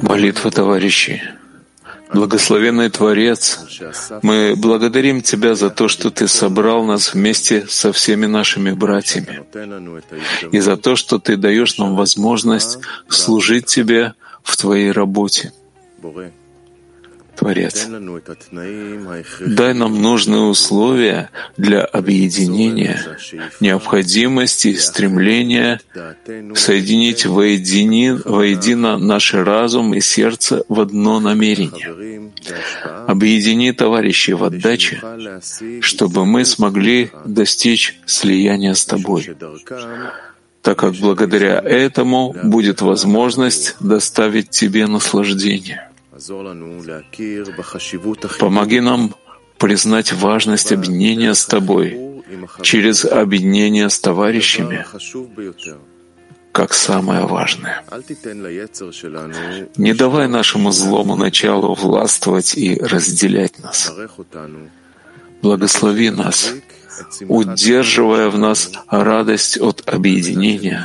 Молитва товарищей. Благословенный Творец, мы благодарим Тебя за то, что Ты собрал нас вместе со всеми нашими братьями, и за то, что Ты даешь нам возможность служить Тебе в Твоей работе. Творец, дай нам нужные условия для объединения, необходимости, стремления соединить воедино, воедино наш разум и сердце в одно намерение. Объедини товарищей в отдаче, чтобы мы смогли достичь слияния с Тобой так как благодаря этому будет возможность доставить тебе наслаждение. Помоги нам признать важность объединения с Тобой через объединение с товарищами как самое важное. Не давай нашему злому началу властвовать и разделять нас. Благослови нас, удерживая в нас радость от объединения,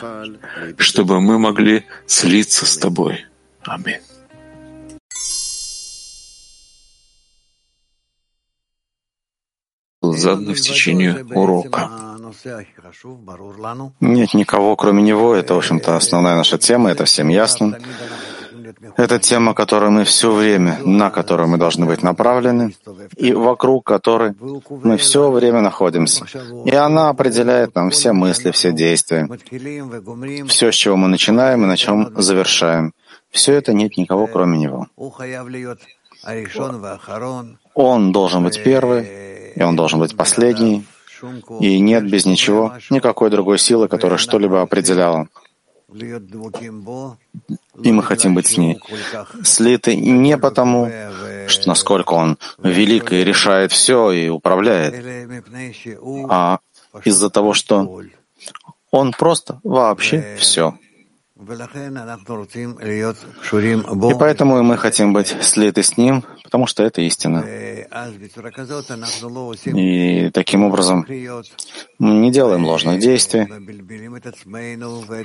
чтобы мы могли слиться с Тобой. Аминь. Был задан в течение урока. Нет никого, кроме него. Это, в общем-то, основная наша тема, это всем ясно. Это тема, которую мы все время, на которую мы должны быть направлены, и вокруг которой мы все время находимся. И она определяет нам все мысли, все действия, все, с чего мы начинаем и на чем завершаем. Все это нет никого, кроме него. Он должен быть первый, и он должен быть последний, и нет без ничего никакой другой силы, которая что-либо определяла. И мы хотим быть с ней слиты не потому, что насколько он велик и решает все и управляет, а из-за того, что он просто вообще все. И поэтому мы хотим быть слиты с Ним, потому что это истина. И таким образом мы не делаем ложных действий,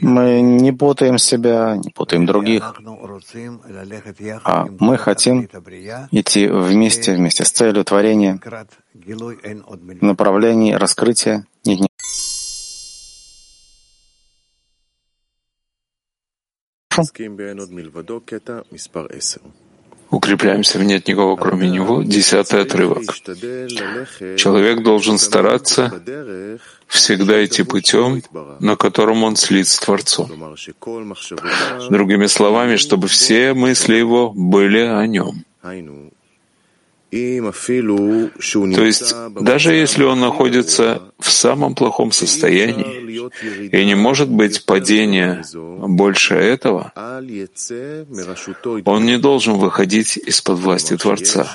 мы не путаем себя, не путаем других, а мы хотим идти вместе, вместе с целью творения, в направлении раскрытия нет Укрепляемся в нет никого, кроме него. Десятый отрывок. Человек должен стараться всегда идти путем, на котором он слит с Творцом. Другими словами, чтобы все мысли его были о нем. То есть, даже если он находится в самом плохом состоянии и не может быть падения больше этого, он не должен выходить из-под власти Творца.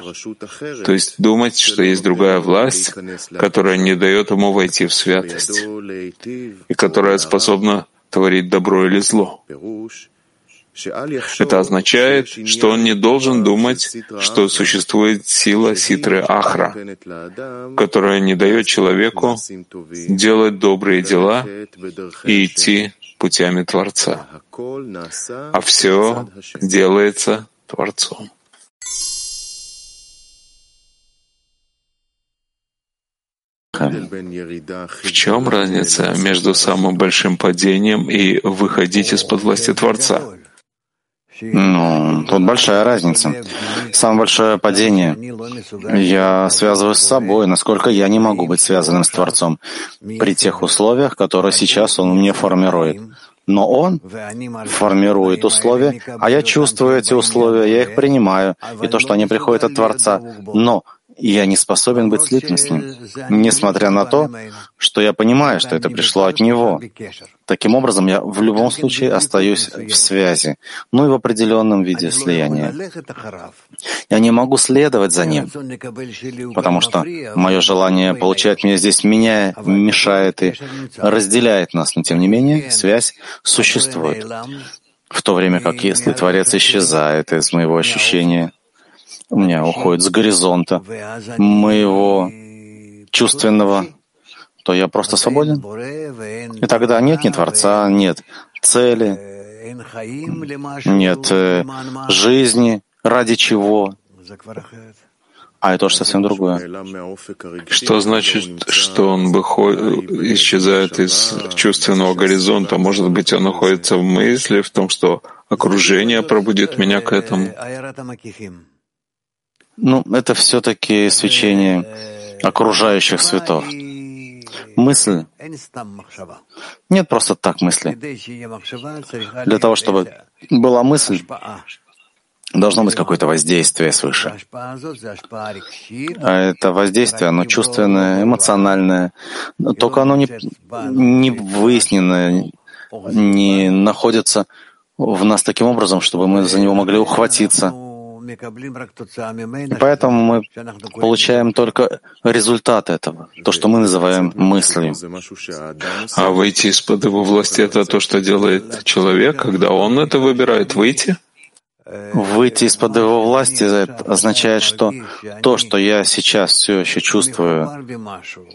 То есть думать, что есть другая власть, которая не дает ему войти в святость и которая способна творить добро или зло. Это означает, что он не должен думать, что существует сила ситры Ахра, которая не дает человеку делать добрые дела и идти путями Творца. А все делается Творцом. В чем разница между самым большим падением и выходить из-под власти Творца? Ну, тут большая разница. Самое большое падение. Я связываю с собой, насколько я не могу быть связанным с Творцом при тех условиях, которые сейчас Он мне формирует. Но Он формирует условия, а я чувствую эти условия, я их принимаю, и то, что они приходят от Творца. Но я не способен быть слитым с ним, несмотря на то, что я понимаю, что это пришло от него. Таким образом, я в любом случае остаюсь в связи, ну и в определенном виде слияния. Я не могу следовать за ним, потому что мое желание получать меня здесь меня мешает и разделяет нас, но тем не менее связь существует. В то время как если Творец исчезает из моего ощущения, у меня уходит с горизонта моего чувственного, то я просто свободен. И тогда нет ни Творца, нет цели, нет э, жизни, ради чего. А это уже совсем другое. Что значит, что он выходит, исчезает из чувственного горизонта? Может быть, он находится в мысли, в том, что окружение пробудит меня к этому? Ну, это все-таки свечение окружающих светов. Мысль нет просто так мысли. Для того, чтобы была мысль, должно быть какое-то воздействие свыше. А это воздействие, оно чувственное, эмоциональное, только оно не, не выяснено, не находится в нас таким образом, чтобы мы за него могли ухватиться. И поэтому мы получаем только результат этого, то, что мы называем мыслью. А выйти из-под его власти — это то, что делает человек, когда он это выбирает, выйти? Выйти из-под его власти означает, что то, что я сейчас все еще чувствую,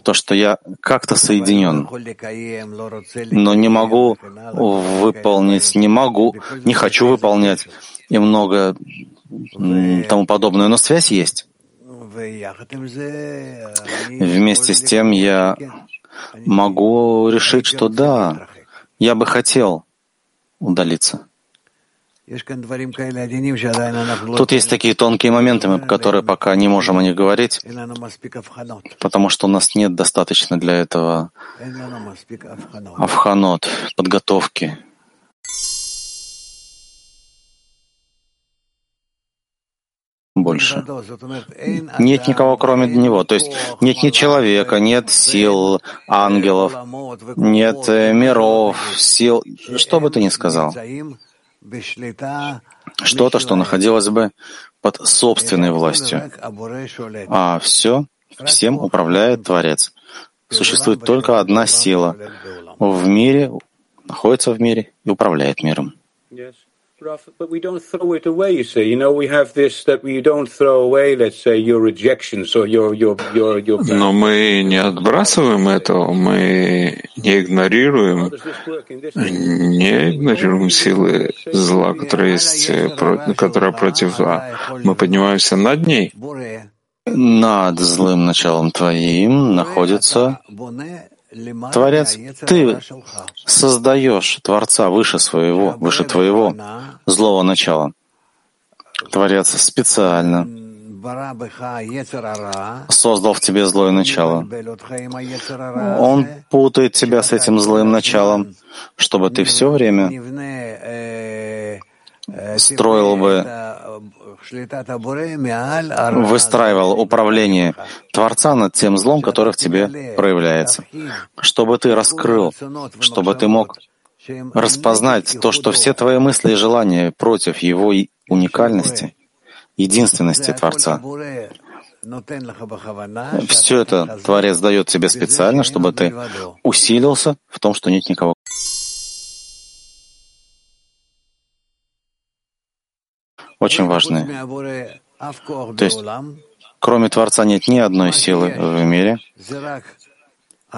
то, что я как-то соединен, но не могу выполнить, не могу, не хочу выполнять и много тому подобное, но связь есть. Вместе с тем я могу решить, что да, я бы хотел удалиться. Тут есть такие тонкие моменты, которые пока не можем о них говорить, потому что у нас нет достаточно для этого авханот, подготовки. Больше. Нет никого, кроме него. То есть нет ни человека, нет сил, ангелов, нет э, миров, сил, что бы ты ни сказал что-то, что находилось бы под собственной властью. А все, всем управляет Творец. Существует только одна сила в мире, находится в мире и управляет миром. But we don't throw it away, you say. You know, we have this that we don't throw away, let's say, your rejections or your, your, your, your... Но мы не отбрасываем этого, мы не игнорируем, не игнорируем силы зла, которая есть, которая против зла. Мы поднимаемся над ней. Над злым началом твоим находится Творец, ты создаешь Творца выше своего, выше твоего злого начала. Творец специально создал в тебе злое начало. Он путает тебя с этим злым началом, чтобы ты все время строил бы выстраивал управление Творца над тем злом, который в тебе проявляется, чтобы ты раскрыл, чтобы ты мог распознать то, что все твои мысли и желания против его уникальности, единственности Творца. Все это Творец дает тебе специально, чтобы ты усилился в том, что нет никого. Очень важны. То есть, кроме Творца нет ни одной силы в мире,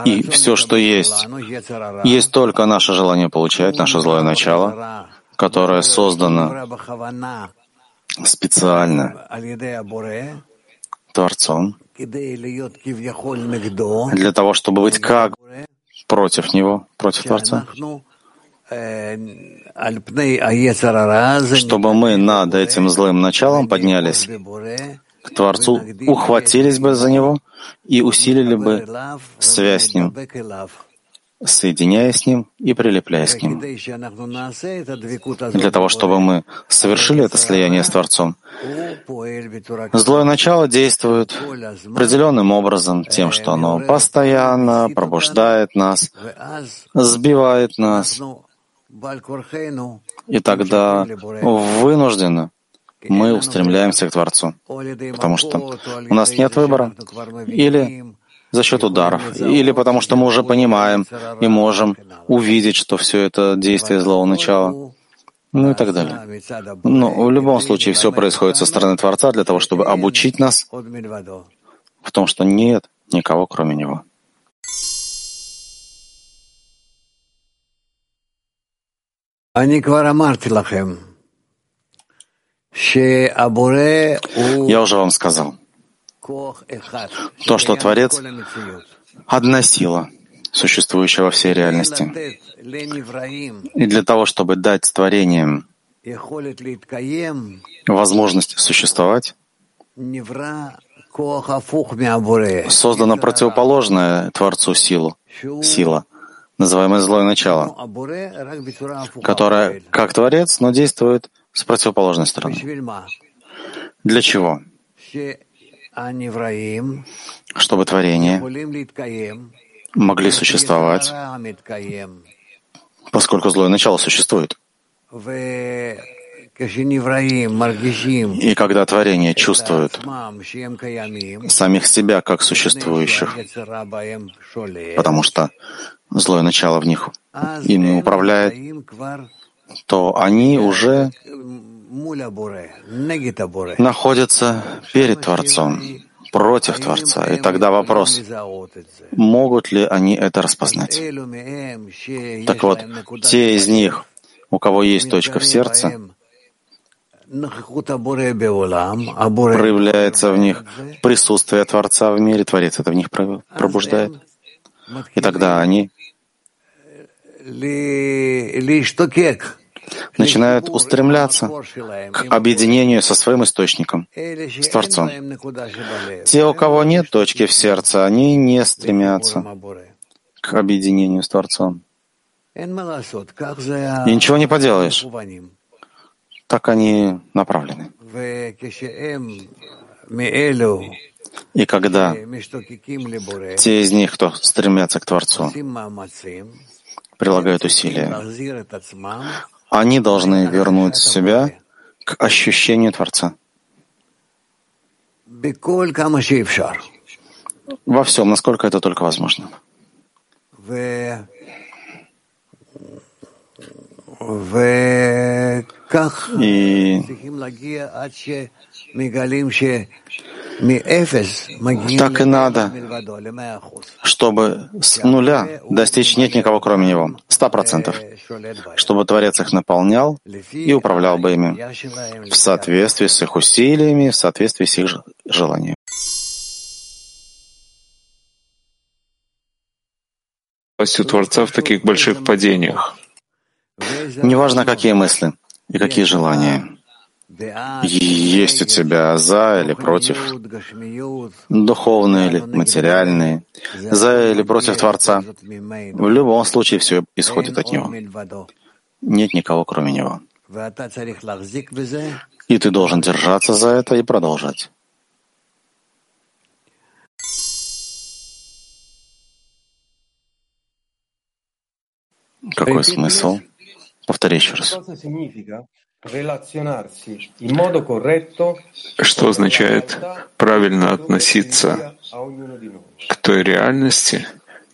и все, что есть, есть только наше желание получать, наше злое начало, которое создано специально Творцом для того, чтобы быть как против Него, против Творца чтобы мы над этим злым началом поднялись к Творцу, ухватились бы за него и усилили бы связь с ним, соединяясь с ним и прилепляясь к нему. Для того, чтобы мы совершили это слияние с Творцом, злое начало действует определенным образом, тем, что оно постоянно пробуждает нас, сбивает нас, и тогда вынужденно мы устремляемся к Творцу, потому что у нас нет выбора. Или за счет ударов, или потому что мы уже понимаем и можем увидеть, что все это действие злого начала, ну и так далее. Но в любом случае все происходит со стороны Творца для того, чтобы обучить нас в том, что нет никого, кроме Него. Я уже вам сказал, то, что Творец — одна сила, существующая во всей реальности. И для того, чтобы дать творениям возможность существовать, создана противоположная Творцу силу, сила, называемое злое начало, которое как Творец, но действует с противоположной стороны. Для чего? Чтобы творения могли существовать, поскольку злое начало существует. И когда творения чувствуют самих себя как существующих, потому что злое начало в них ими управляет, то они уже находятся перед Творцом, против Творца. И тогда вопрос, могут ли они это распознать? Так вот, те из них, у кого есть точка в сердце, проявляется в них присутствие Творца в мире, Творец это в них пробуждает. И тогда они начинают устремляться к объединению со своим источником, с Творцом. Те, у кого нет точки в сердце, они не стремятся к объединению с Творцом. И ничего не поделаешь. Так они направлены. И когда те из них, кто стремятся к Творцу, прилагают усилия, они должны вернуть себя к ощущению Творца. Во всем, насколько это только возможно. И так и надо, чтобы с нуля достичь нет никого, кроме него, ста процентов, чтобы Творец их наполнял и управлял бы ими в соответствии с их усилиями, в соответствии с их желаниями. властью Творца в таких больших падениях. Неважно, какие мысли и какие желания есть у тебя за или против, духовные или материальные, за или против Творца. В любом случае все исходит от Него. Нет никого, кроме Него. И ты должен держаться за это и продолжать. Какой смысл? Повтори еще раз. Что означает правильно относиться к той реальности,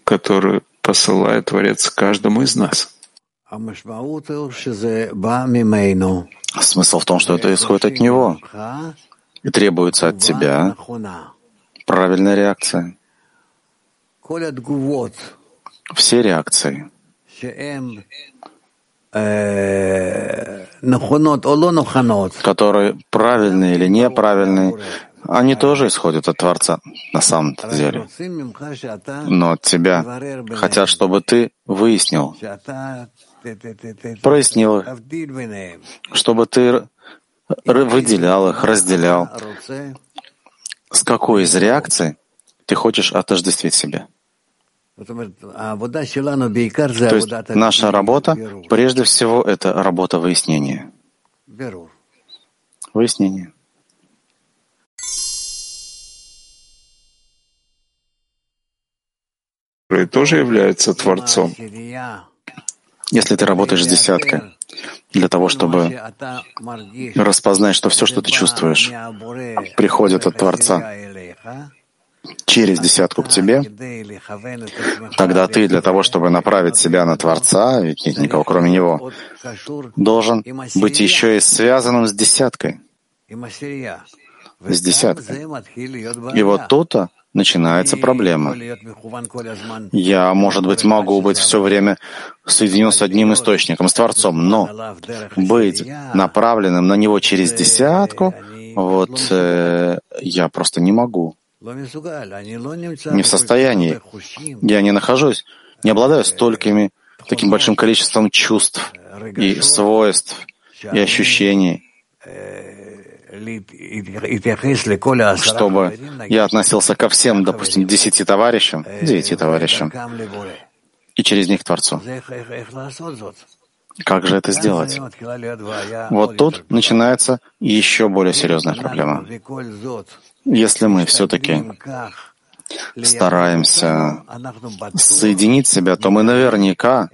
которую посылает Творец каждому из нас? Смысл в том, что это исходит от Него и требуется от тебя. Правильная реакция. Все реакции, которые правильные или неправильные, они тоже исходят от Творца на самом деле. Но от тебя хотят, чтобы ты выяснил, прояснил чтобы ты выделял их, разделял, с какой из реакций ты хочешь отождествить себя. То есть наша работа, прежде всего, это работа выяснения. Выяснение. который тоже является Творцом. Если ты работаешь с десяткой, для того, чтобы распознать, что все, что ты чувствуешь, приходит от Творца, через десятку к тебе, тогда ты для того, чтобы направить себя на Творца, ведь нет никого кроме Него, должен быть еще и связанным с десяткой. С десяткой. И вот тут начинается проблема. Я, может быть, могу быть все время соединен с одним источником, с Творцом, но быть направленным на него через десятку, вот э, я просто не могу. Не в состоянии. Я не нахожусь, не обладаю столькими, таким большим количеством чувств и свойств и ощущений, чтобы я относился ко всем, допустим, десяти товарищам, девяти товарищам, и через них к Творцу. Как же это сделать? Вот тут начинается еще более серьезная проблема. Если мы все-таки стараемся соединить себя, то мы наверняка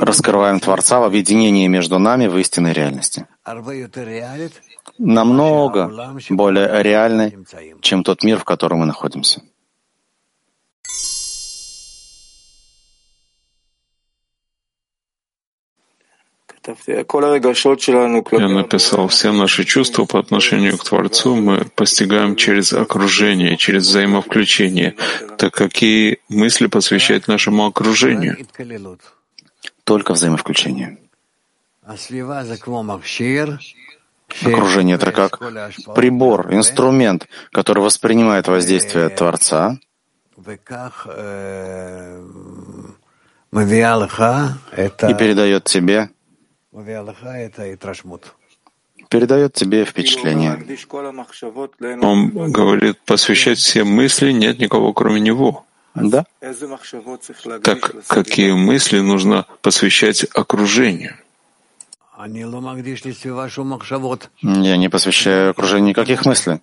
раскрываем Творца в объединении между нами в истинной реальности. Намного более реальной, чем тот мир, в котором мы находимся. Я написал, все наши чувства по отношению к Творцу мы постигаем через окружение, через взаимовключение. Так какие мысли посвящать нашему окружению? Только взаимовключение. Окружение — это как прибор, инструмент, который воспринимает воздействие Творца и передает тебе передает тебе впечатление. Он говорит, посвящать все мысли нет никого, кроме него. Да. Так какие мысли нужно посвящать окружению? Я не посвящаю окружению никаких мыслей.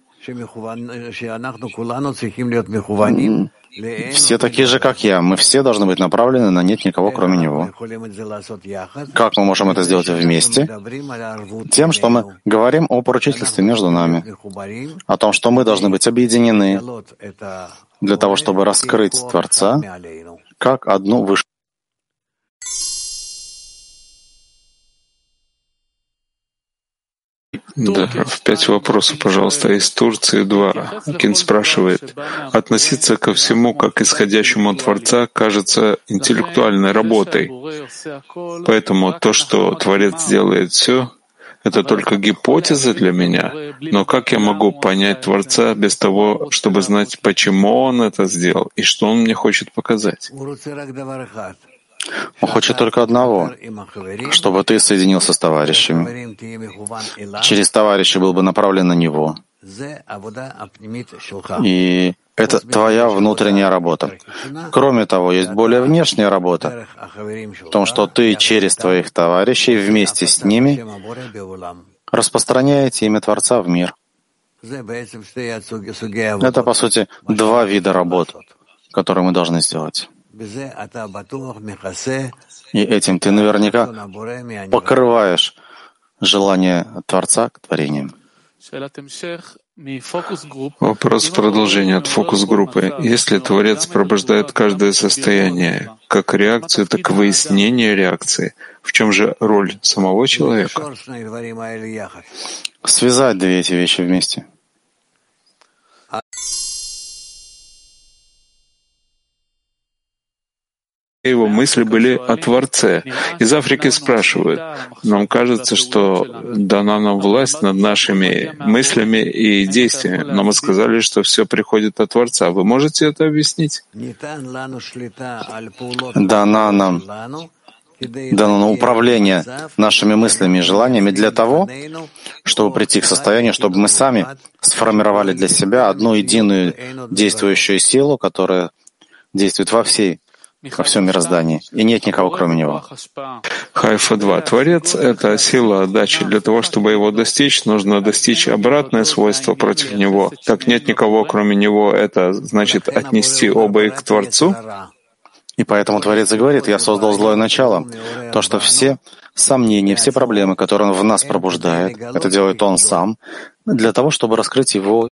Все такие же, как я. Мы все должны быть направлены на нет никого, кроме Него. Как мы можем это сделать вместе? Тем, что мы говорим о поручительстве между нами, о том, что мы должны быть объединены для того, чтобы раскрыть Творца как одну высшую Да, в пять вопросов, пожалуйста, из Турции два. Кин спрашивает, относиться ко всему как исходящему от Творца кажется интеллектуальной работой. Поэтому то, что Творец делает все, это только гипотеза для меня. Но как я могу понять Творца без того, чтобы знать, почему Он это сделал и что Он мне хочет показать? Он хочет только одного, чтобы ты соединился с товарищами. Через товарища был бы направлен на него. И это твоя внутренняя работа. Кроме того, есть более внешняя работа в том, что ты через твоих товарищей вместе с ними распространяете имя Творца в мир. Это, по сути, два вида работ, которые мы должны сделать. И этим ты наверняка покрываешь желание Творца к творениям. Вопрос продолжения от фокус-группы. Если Творец пробуждает каждое состояние, как реакцию, так и выяснение реакции, в чем же роль самого человека? Связать две эти вещи вместе — его мысли были о Творце. Из Африки спрашивают, нам кажется, что дана нам власть над нашими мыслями и действиями, но мы сказали, что все приходит от Творца. Вы можете это объяснить? Дана нам дано управление нашими мыслями и желаниями для того, чтобы прийти к состоянию, чтобы мы сами сформировали для себя одну единую действующую силу, которая действует во всей во всем мироздании, и нет никого, кроме Него. Хайфа 2. Творец — это сила отдачи. Для того, чтобы его достичь, нужно достичь обратное свойство против него. Так нет никого, кроме него. Это значит отнести оба их к Творцу? И поэтому Творец и говорит, «Я создал злое начало». То, что все сомнения, все проблемы, которые он в нас пробуждает, это делает он сам, для того, чтобы раскрыть его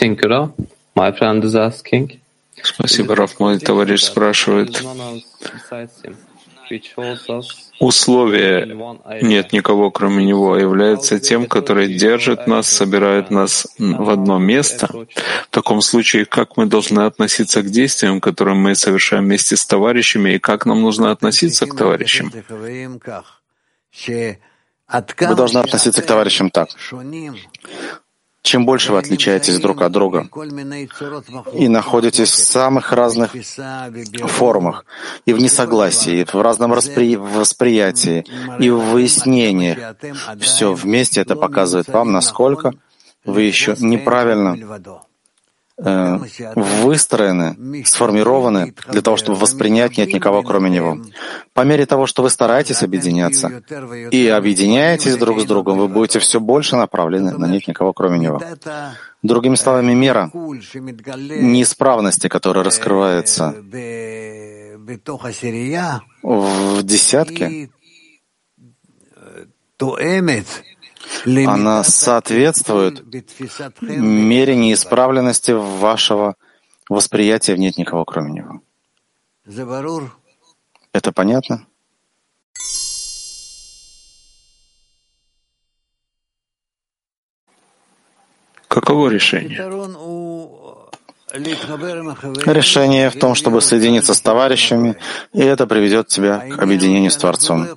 Tinkerer, my friend is asking. Спасибо, Раф. Мой товарищ спрашивает, условие «нет никого, кроме Него» является тем, который держит нас, собирает нас в одно место, в таком случае как мы должны относиться к действиям, которые мы совершаем вместе с товарищами, и как нам нужно относиться к товарищам? Вы должны относиться к товарищам так. Чем больше вы отличаетесь друг от друга и находитесь в самых разных формах, и в несогласии, и в разном воспри... восприятии, и в выяснениях, все вместе это показывает вам, насколько вы еще неправильно Э, выстроены, сформированы для того, чтобы воспринять нет никого, кроме Него. По мере того, что вы стараетесь объединяться и объединяетесь друг с другом, вы будете все больше направлены на нет никого, кроме Него. Другими словами, мера неисправности, которая раскрывается в десятке, она соответствует мере неисправленности вашего восприятия, нет никого кроме него. Это понятно? Каково решение? Решение в том, чтобы соединиться с товарищами, и это приведет тебя к объединению с Творцом.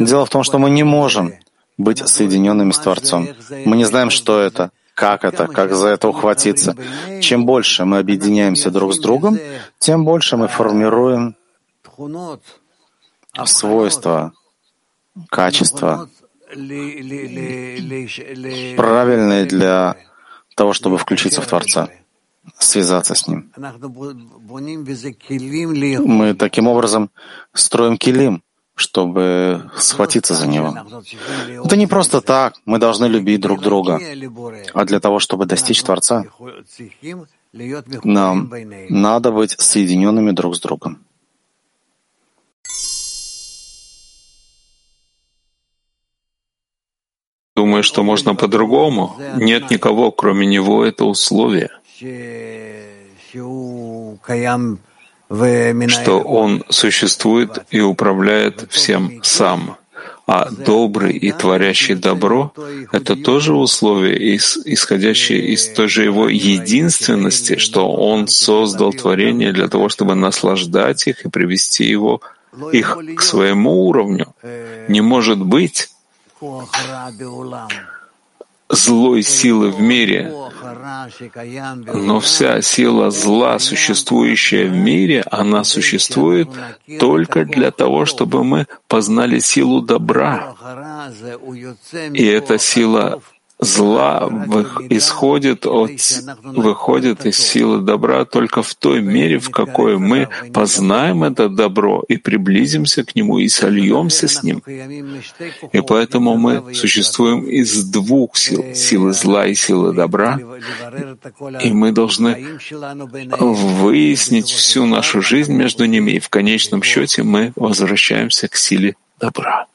Дело в том, что мы не можем быть соединенными с Творцом. Мы не знаем, что это, как это, как за это ухватиться. Чем больше мы объединяемся друг с другом, тем больше мы формируем свойства, качества, правильные для того, чтобы включиться в Творца, связаться с Ним. Мы таким образом строим килим, чтобы схватиться за него. Это не просто так, мы должны любить друг друга, а для того, чтобы достичь Творца, нам надо быть соединенными друг с другом. Думаю, что можно по-другому. Нет никого, кроме него, это условие что Он существует и управляет всем сам. А добрый и творящий добро — это тоже условие, исходящее из той же его единственности, что Он создал творение для того, чтобы наслаждать их и привести его, их к своему уровню. Не может быть злой силы в мире, но вся сила зла, существующая в мире, она существует только для того, чтобы мы познали силу добра. И эта сила зла исходит от, выходит из силы добра только в той мере, в какой мы познаем это добро и приблизимся к нему и сольемся с ним. И поэтому мы существуем из двух сил — силы зла и силы добра, и мы должны выяснить всю нашу жизнь между ними, и в конечном счете мы возвращаемся к силе добра.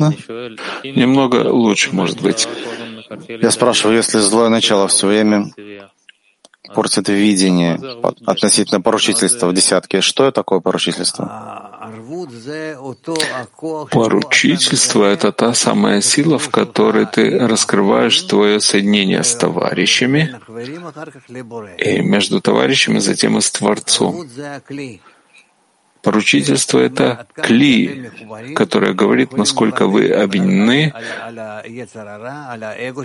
Немного лучше, может быть. Я спрашиваю, если злое начало все время портит видение относительно поручительства в десятке, что такое поручительство? Поручительство — это та самая сила, в которой ты раскрываешь твое соединение с товарищами, и между товарищами затем и с Творцом. Поручительство — это кли, которое говорит, насколько вы объединены,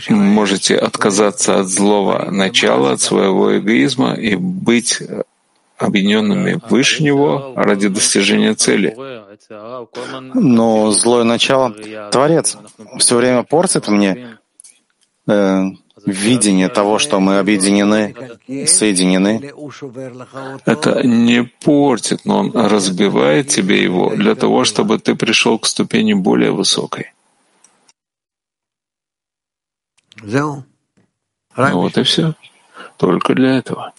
можете отказаться от злого начала, от своего эгоизма и быть объединенными выше него ради достижения цели. Но злое начало, Творец, все время портит мне э, видение того, что мы объединены, соединены. Это не портит, но он разбивает тебе его для того, чтобы ты пришел к ступени более высокой. Ну вот и все. Только для этого.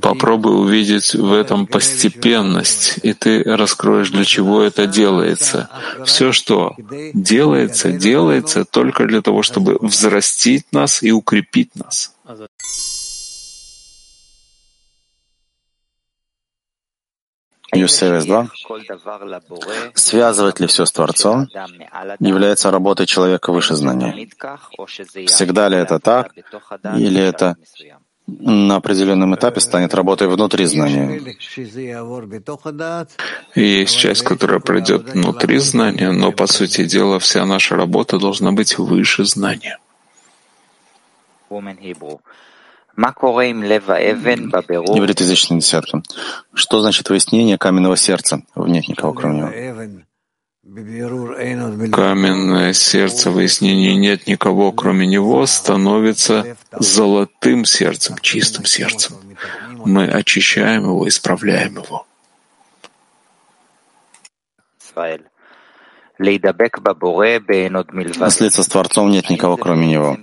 Попробуй увидеть в этом постепенность, и ты раскроешь, для чего это делается. Все, что делается, делается только для того, чтобы взрастить нас и укрепить нас. Юсевес 2. Связывать ли все с Творцом является работой человека выше знания? Всегда ли это так, или это на определенном этапе станет работой внутри знания? Есть часть, которая пройдет внутри знания, но, по сути дела, вся наша работа должна быть выше знания. Ивритоязычная десятка. Что значит выяснение каменного сердца? Нет никого, кроме него. Каменное сердце выяснения нет никого, кроме него, становится золотым сердцем, чистым сердцем. Мы очищаем его, исправляем его. Слиться с Творцом нет никого, кроме Него.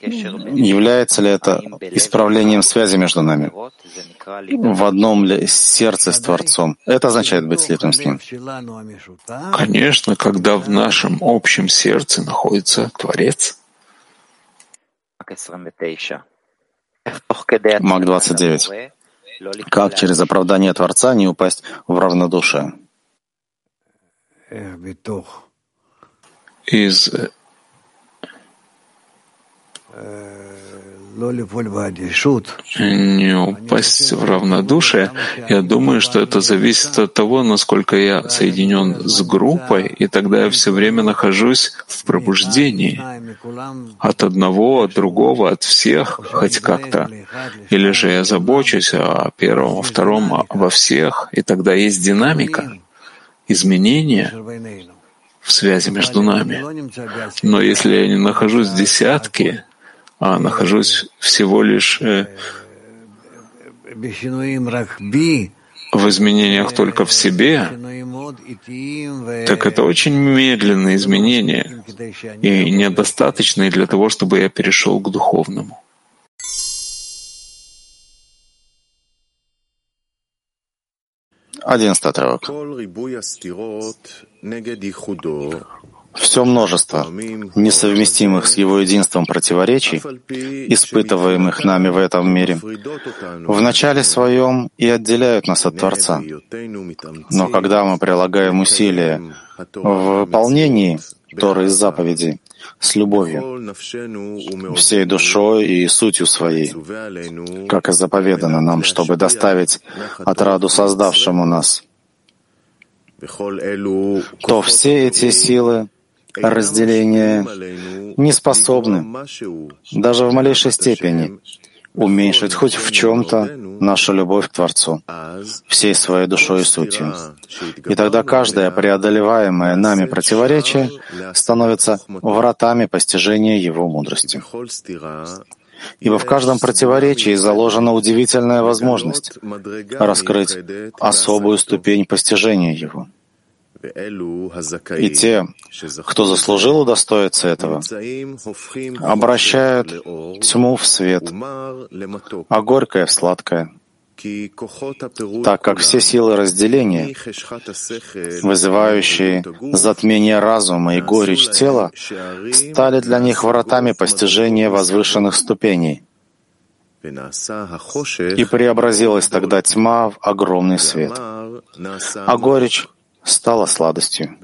Является ли это исправлением связи между нами? В одном ли сердце с Творцом? Это означает быть слитым с Ним. Конечно, когда в нашем общем сердце находится Творец. Мак 29. Как через оправдание Творца не упасть в равнодушие? Из не упасть в равнодушие. Я думаю, что это зависит от того, насколько я соединен с группой, и тогда я все время нахожусь в пробуждении от одного, от другого, от всех, хоть как-то. Или же я забочусь о первом, о втором, обо всех, и тогда есть динамика изменения в связи между нами. Но если я не нахожусь в десятке, а нахожусь всего лишь э, в изменениях только в себе, так это очень медленные изменения и недостаточные для того, чтобы я перешел к духовному. Одиннадцатый отрывок. Все множество несовместимых с его единством противоречий, испытываемых нами в этом мире, в начале своем и отделяют нас от Творца. Но когда мы прилагаем усилия в выполнении Торы из заповедей, с любовью, всей душой и сутью своей, как и заповедано нам, чтобы доставить отраду создавшему нас, то все эти силы разделения не способны даже в малейшей степени уменьшить хоть в чем-то нашу любовь к Творцу, всей своей душой и сутью. И тогда каждое преодолеваемое нами противоречие становится вратами постижения Его мудрости. Ибо в каждом противоречии заложена удивительная возможность раскрыть особую ступень постижения Его. И те, кто заслужил удостоиться этого, обращают тьму в свет, а горькое в сладкое, так как все силы разделения, вызывающие затмение разума и горечь тела, стали для них воротами постижения возвышенных ступеней. И преобразилась тогда тьма в огромный свет, а горечь стала сладостью.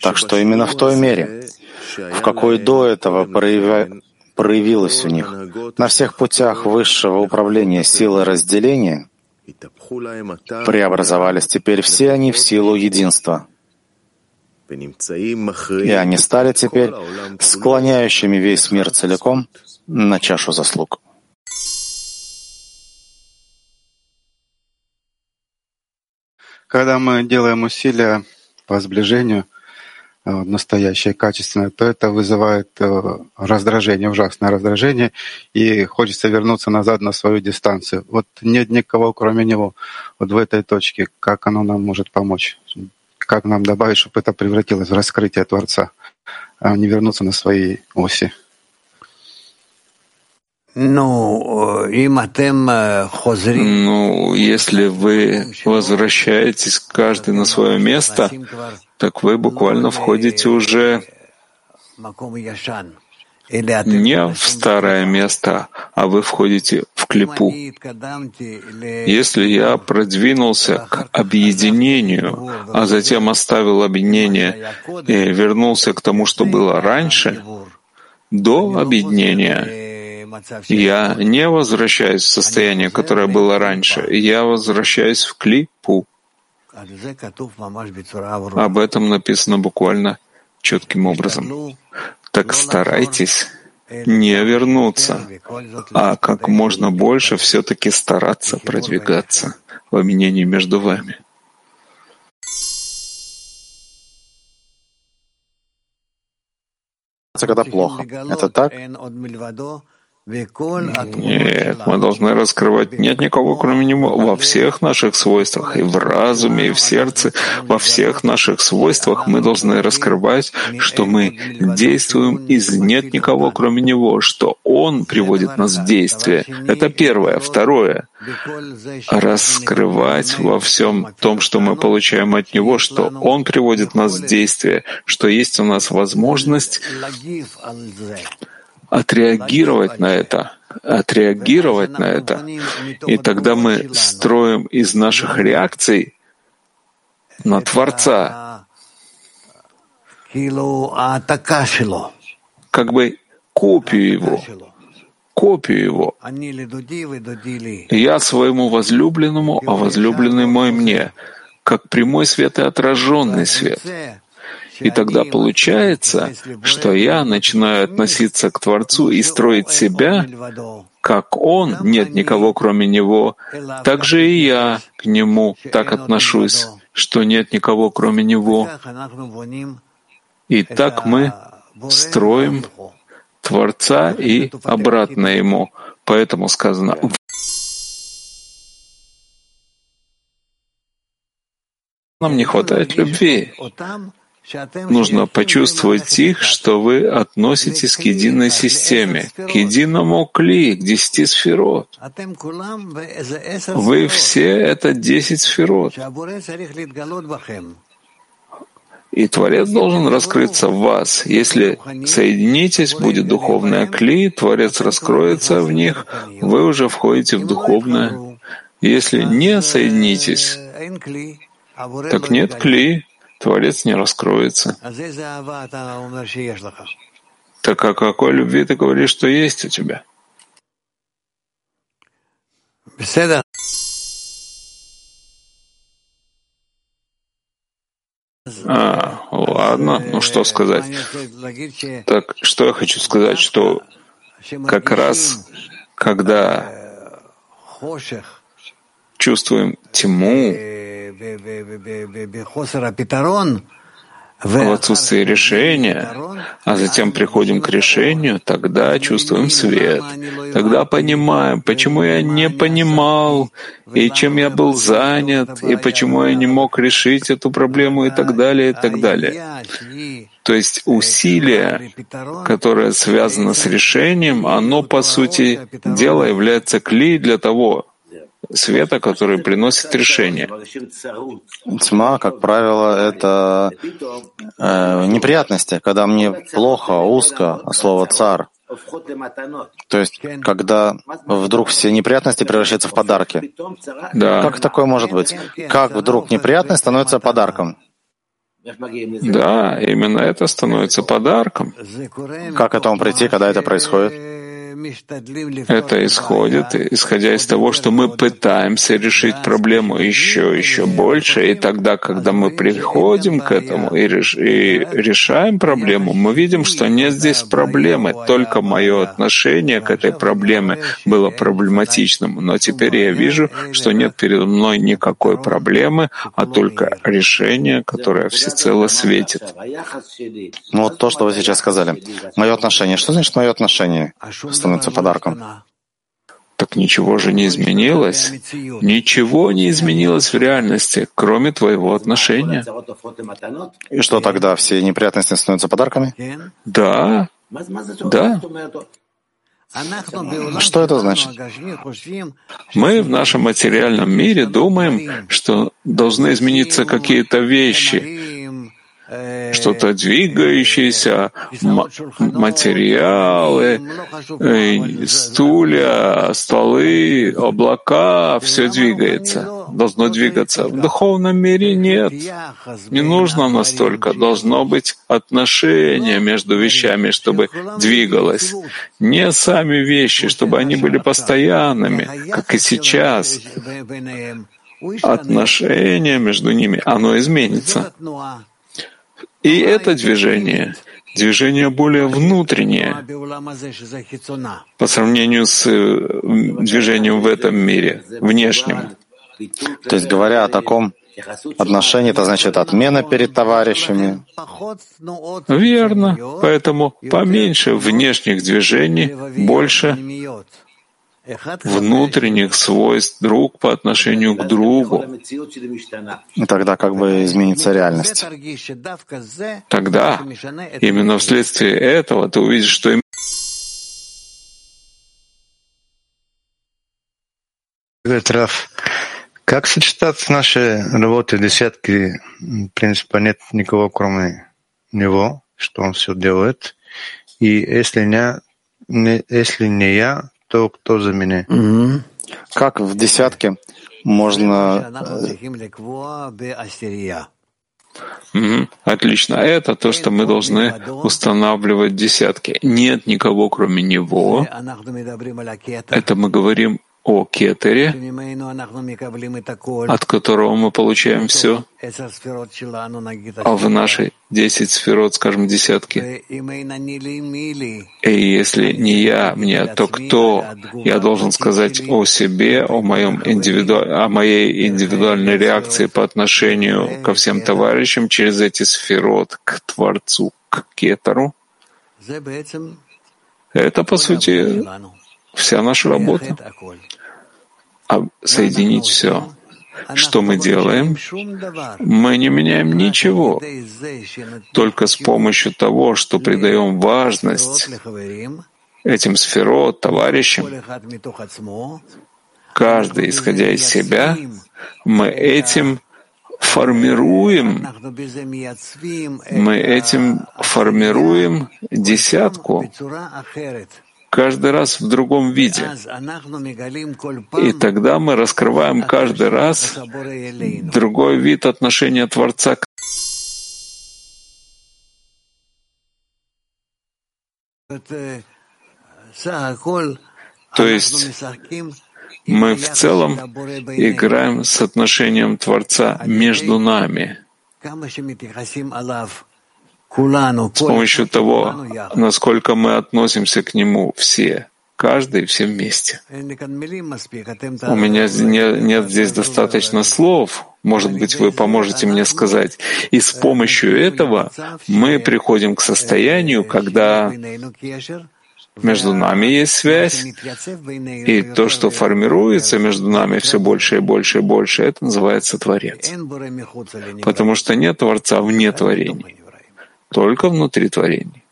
Так что именно в той мере, в какой до этого прояви... проявилась у них на всех путях высшего управления силы разделения, преобразовались теперь все они в силу единства. И они стали теперь склоняющими весь мир целиком на чашу заслуг. Когда мы делаем усилия по сближению э, настоящее, качественное, то это вызывает э, раздражение, ужасное раздражение, и хочется вернуться назад на свою дистанцию. Вот нет никого, кроме него, вот в этой точке. Как оно нам может помочь? Как нам добавить, чтобы это превратилось в раскрытие Творца, а не вернуться на свои оси? Ну, э, ну, если вы возвращаетесь каждый на свое место, так вы буквально входите уже не в старое место, а вы входите в клипу. Если я продвинулся к объединению, а затем оставил объединение и вернулся к тому, что было раньше, до объединения, я не возвращаюсь в состояние, которое было раньше. Я возвращаюсь в клипу. Об этом написано буквально четким образом. Так старайтесь не вернуться, а как можно больше все-таки стараться продвигаться в обменении между вами. когда плохо. Это так? Нет, мы должны раскрывать. Нет никого, кроме Него, во всех наших свойствах, и в разуме, и в сердце, во всех наших свойствах мы должны раскрывать, что мы действуем из нет никого, кроме Него, что Он приводит нас в действие. Это первое. Второе — раскрывать во всем том, что мы получаем от Него, что Он приводит нас в действие, что есть у нас возможность отреагировать на это, отреагировать на это. И тогда мы строим из наших реакций на Творца как бы копию его, копию его. Я своему возлюбленному, а возлюбленный мой мне, как прямой свет и отраженный свет. И тогда получается, что я начинаю относиться к Творцу и строить себя, как Он, нет никого кроме Него, так же и я к Нему так отношусь, что нет никого кроме Него. И так мы строим Творца и обратно Ему. Поэтому сказано нам не хватает любви. Нужно почувствовать их, что вы относитесь к единой системе, к единому кли, к десяти сферот. Вы все — это десять сферот. И Творец должен раскрыться в вас. Если соединитесь, будет духовная кли, Творец раскроется в них, вы уже входите в духовное. Если не соединитесь, так нет кли, Творец не раскроется. Так о какой любви ты говоришь, что есть у тебя? А, ладно, ну что сказать. Так, что я хочу сказать, что как раз когда чувствуем тьму, в отсутствии решения, а затем приходим к решению, тогда чувствуем свет, тогда понимаем, почему я не понимал, и чем я был занят, и почему я не мог решить эту проблему, и так далее, и так далее. То есть усилие, которое связано с решением, оно, по сути дела, является клей для того, света, который приносит решение. Тьма, как правило, это э, неприятности, когда мне плохо, узко, слово «цар». То есть, когда вдруг все неприятности превращаются в подарки. Да. Как такое может быть? Как вдруг неприятность становится подарком? Да, именно это становится подарком. Как к этому прийти, когда это происходит? Это исходит, исходя из того, что мы пытаемся решить проблему еще, еще больше, и тогда, когда мы приходим к этому и, реш, и решаем проблему, мы видим, что нет здесь проблемы, только мое отношение к этой проблеме было проблематичным, но теперь я вижу, что нет передо мной никакой проблемы, а только решение, которое всецело светит. Ну вот то, что вы сейчас сказали. Мое отношение. Что значит мое отношение? Становится подарком. Так ничего же не изменилось. Ничего не изменилось в реальности, кроме твоего отношения. И что тогда? Все неприятности становятся подарками? Да. Да. Что это значит? Мы в нашем материальном мире думаем, что должны измениться какие-то вещи, что-то двигающееся, материалы, э, стулья, столы, облака, все двигается, должно двигаться. В духовном мире нет, не нужно настолько. Должно быть отношение между вещами, чтобы двигалось. Не сами вещи, чтобы они были постоянными, как и сейчас. Отношение между ними, оно изменится. И это движение, движение более внутреннее по сравнению с э, движением в этом мире, внешним. То есть, говоря о таком отношении, это значит отмена перед товарищами. Верно. Поэтому поменьше внешних движений, больше внутренних свойств друг по отношению к другу. Тогда как бы изменится реальность. Тогда именно вследствие этого ты увидишь, что им Раф, как сочетаться наши работы десятки? Принципа нет никого, кроме него, что он все делает. И если не, если не я, то кто за меня? Угу. Как в десятке можно... Угу. Отлично. Это то, что мы должны устанавливать десятки. Нет никого, кроме него. Это мы говорим о кетере, от которого мы получаем все, а в нашей десять сферот, скажем, десятки. И если не я, мне, то кто? Я должен сказать о себе, о, моем индивиду... о моей индивидуальной реакции по отношению ко всем товарищам через эти сферот к Творцу, к Кетеру. Это, по сути, вся наша работа. А соединить все. Что мы делаем? Мы не меняем ничего, только с помощью того, что придаем важность этим сферот, товарищам, каждый, исходя из себя, мы этим формируем, мы этим формируем десятку, каждый раз в другом виде. И тогда мы раскрываем каждый раз другой вид отношения Творца к то есть мы в целом играем с отношением Творца между нами с помощью того, насколько мы относимся к нему все, каждый все вместе. У меня не, нет здесь достаточно слов, может быть, вы поможете мне сказать. И с помощью этого мы приходим к состоянию, когда между нами есть связь, и то, что формируется между нами все больше и больше и больше, это называется Творец. Потому что нет Творца вне творений только внутри творений.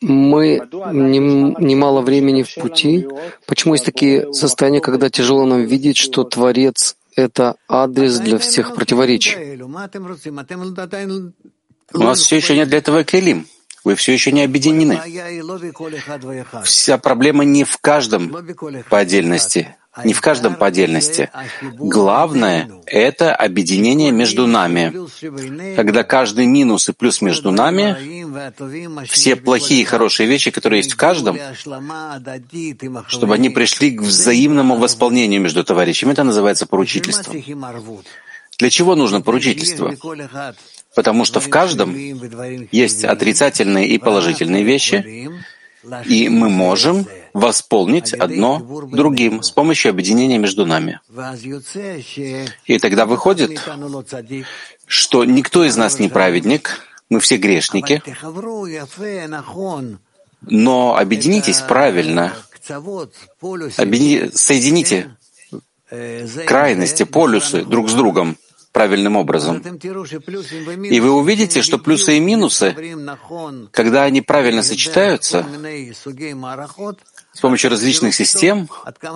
Мы немало времени в пути. Почему есть такие состояния, когда тяжело нам видеть, что Творец — это адрес для всех противоречий? У нас все еще нет для этого клилим. Вы все еще не объединены. Вся проблема не в каждом по отдельности, не в каждом по отдельности. Главное — это объединение между нами. Когда каждый минус и плюс между нами, все плохие и хорошие вещи, которые есть в каждом, чтобы они пришли к взаимному восполнению между товарищами, это называется поручительство. Для чего нужно поручительство? Потому что в каждом есть отрицательные и положительные вещи, и мы можем восполнить одно другим с помощью объединения между нами. И тогда выходит, что никто из нас не праведник, мы все грешники, но объединитесь правильно, Объедини... соедините крайности, полюсы друг с другом, правильным образом. И вы увидите, что плюсы и минусы, когда они правильно сочетаются, с помощью различных систем,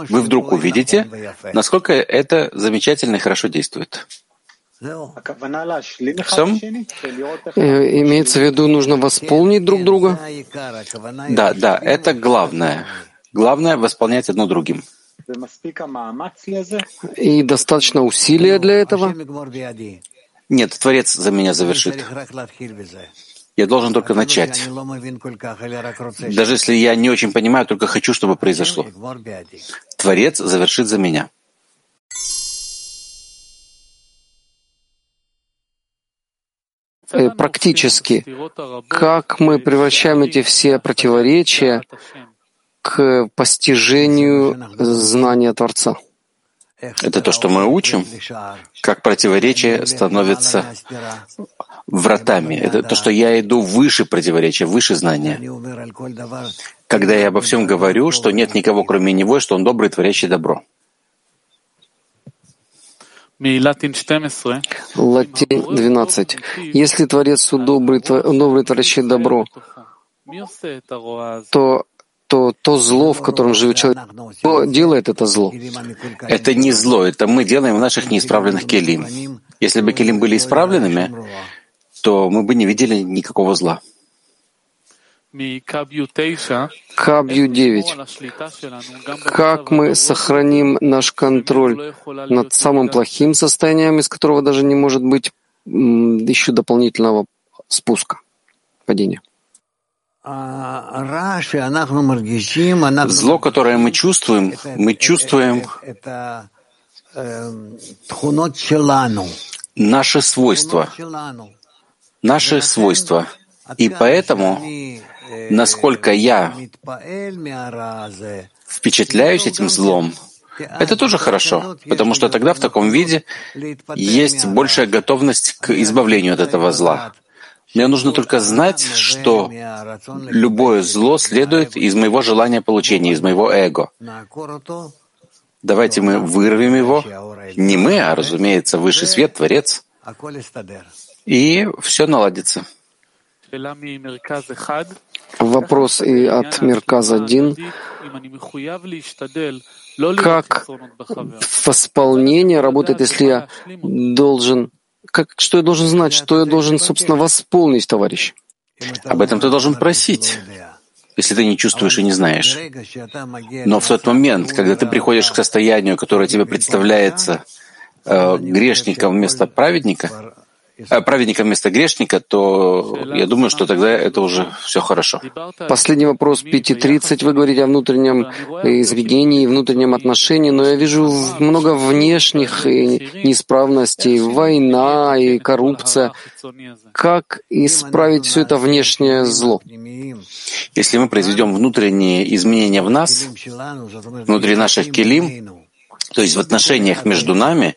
вы вдруг увидите, насколько это замечательно и хорошо действует. Все? Э, имеется в виду, нужно восполнить друг друга? Да, да, это главное. Главное — восполнять одно другим. И достаточно усилия для этого? Нет, Творец за меня завершит. Я должен только начать. Даже если я не очень понимаю, только хочу, чтобы произошло. Творец завершит за меня. Э, практически, как мы превращаем эти все противоречия к постижению знания Творца. Это то, что мы учим, как противоречие становится вратами. Это то, что я иду выше противоречия, выше знания. Когда я обо всем говорю, что нет никого, кроме Него, что Он добрый, творящий добро. Латин 12. Если Творец добрый, добрый творящий добро, то то то зло, в котором живет человек, кто делает это зло? Это не зло, это мы делаем в наших неисправленных келим. Если бы келим были исправленными, то мы бы не видели никакого зла. Кабью 9. Как мы сохраним наш контроль над самым плохим состоянием, из которого даже не может быть еще дополнительного спуска, падения? Зло, которое мы чувствуем, мы чувствуем наши свойства, наши свойства. И поэтому, насколько я впечатляюсь этим злом, это тоже хорошо, потому что тогда в таком виде есть большая готовность к избавлению от этого зла. Мне нужно только знать, что любое зло следует из моего желания получения, из моего эго. Давайте мы вырвем его. Не мы, а, разумеется, высший свет, Творец. И все наладится. Вопрос и от Мерказ один. Как восполнение работает, если я должен как, что я должен знать, что я должен, собственно, восполнить, товарищ? Об этом ты должен просить, если ты не чувствуешь и не знаешь. Но в тот момент, когда ты приходишь к состоянию, которое тебе представляется э, грешником вместо праведника, праведника вместо грешника, то я думаю, что тогда это уже все хорошо. Последний вопрос, 5.30. Вы говорите о внутреннем изведении, внутреннем отношении, но я вижу много внешних неисправностей, война и коррупция. Как исправить все это внешнее зло? Если мы произведем внутренние изменения в нас, внутри наших келим, то есть в отношениях между нами,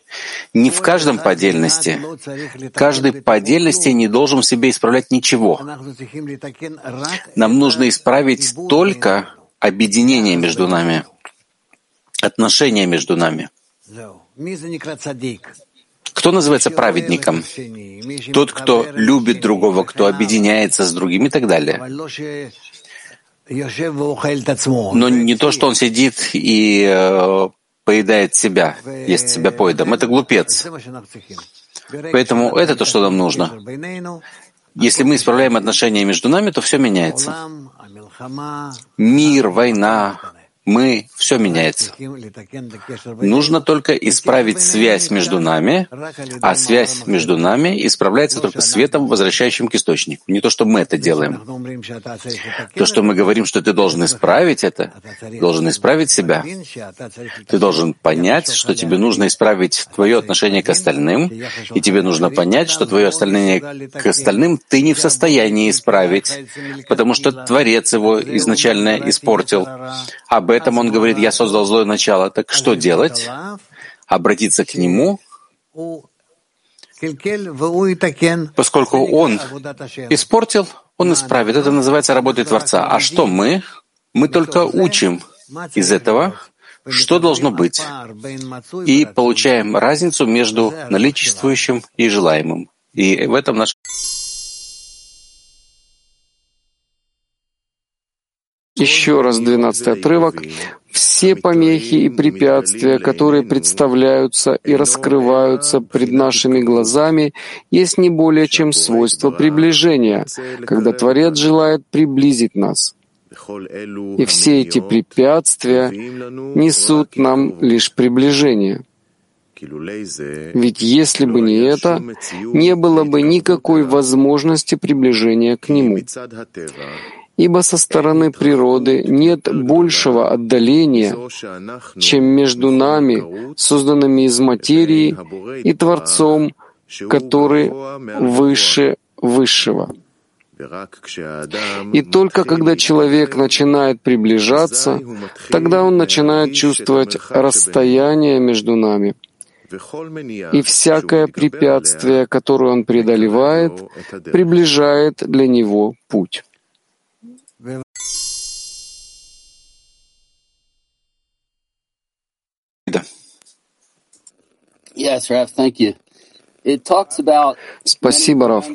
не в каждом по отдельности. Каждый по отдельности не должен в себе исправлять ничего. Нам нужно исправить только объединение между нами, отношения между нами. Кто называется праведником? Тот, кто любит другого, кто объединяется с другим и так далее. Но не то, что он сидит и э, поедает себя, ест себя поедом. Это глупец. Поэтому это то, что нам нужно. Если мы исправляем отношения между нами, то все меняется. Мир, война, мы, все меняется. Нужно только исправить связь между нами, а связь между нами исправляется только светом, возвращающим к источнику. Не то, что мы это делаем. То, что мы говорим, что ты должен исправить это, должен исправить себя. Ты должен понять, что тебе нужно исправить твое отношение к остальным, и тебе нужно понять, что твое отношение к остальным ты не в состоянии исправить, потому что Творец его изначально испортил. Об об этом он говорит, я создал злое начало. Так что делать? Обратиться к нему, поскольку он испортил, он исправит. Это называется работой Творца. А что мы? Мы только учим из этого, что должно быть, и получаем разницу между наличествующим и желаемым. И в этом наш Еще раз двенадцатый отрывок. Все помехи и препятствия, которые представляются и раскрываются пред нашими глазами, есть не более чем свойство приближения, когда Творец желает приблизить нас. И все эти препятствия несут нам лишь приближение. Ведь если бы не это, не было бы никакой возможности приближения к Нему ибо со стороны природы нет большего отдаления, чем между нами, созданными из материи, и Творцом, который выше Высшего. И только когда человек начинает приближаться, тогда он начинает чувствовать расстояние между нами. И всякое препятствие, которое он преодолевает, приближает для него путь. Спасибо, Раф.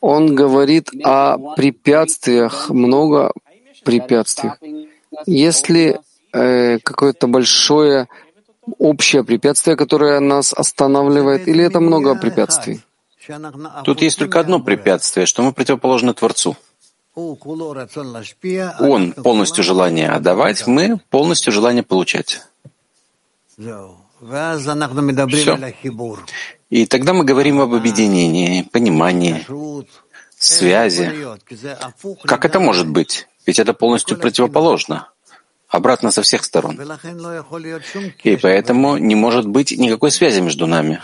Он говорит о препятствиях, много препятствий. Если э, какое-то большое общее препятствие, которое нас останавливает, или это много препятствий? Тут есть только одно препятствие, что мы противоположны Творцу. Он полностью желание отдавать, мы полностью желание получать. Все. И тогда мы говорим об объединении, понимании, связи. Как это может быть? Ведь это полностью противоположно. Обратно со всех сторон. И поэтому не может быть никакой связи между нами.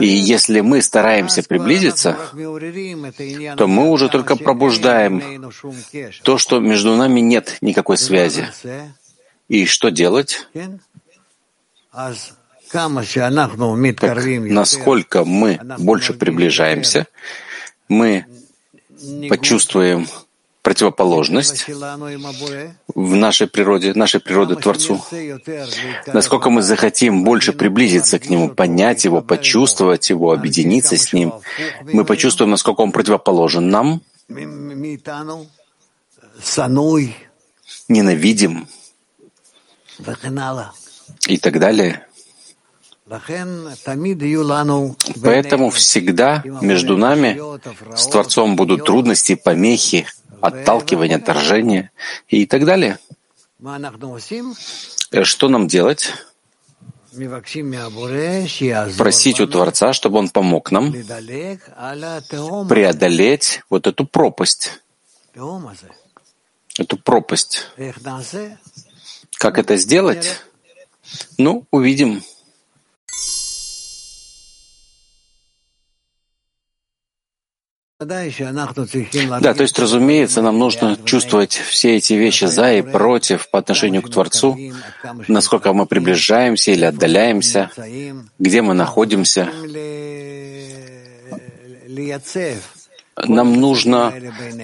И если мы стараемся приблизиться, то мы уже только пробуждаем то, что между нами нет никакой связи. И что делать? Так, насколько мы больше приближаемся, мы почувствуем противоположность в нашей природе, нашей природы Творцу. Насколько мы захотим больше приблизиться к Нему, понять Его, почувствовать Его, объединиться с Ним, мы почувствуем, насколько Он противоположен нам, ненавидим, и так далее. Поэтому всегда между нами с Творцом будут трудности, помехи, отталкивание, отторжение и так далее. Что нам делать? Просить у Творца, чтобы Он помог нам преодолеть вот эту пропасть. Эту пропасть. Как это сделать? Ну, увидим. Да, то есть, разумеется, нам нужно чувствовать все эти вещи за и против по отношению к Творцу, насколько мы приближаемся или отдаляемся, где мы находимся нам нужно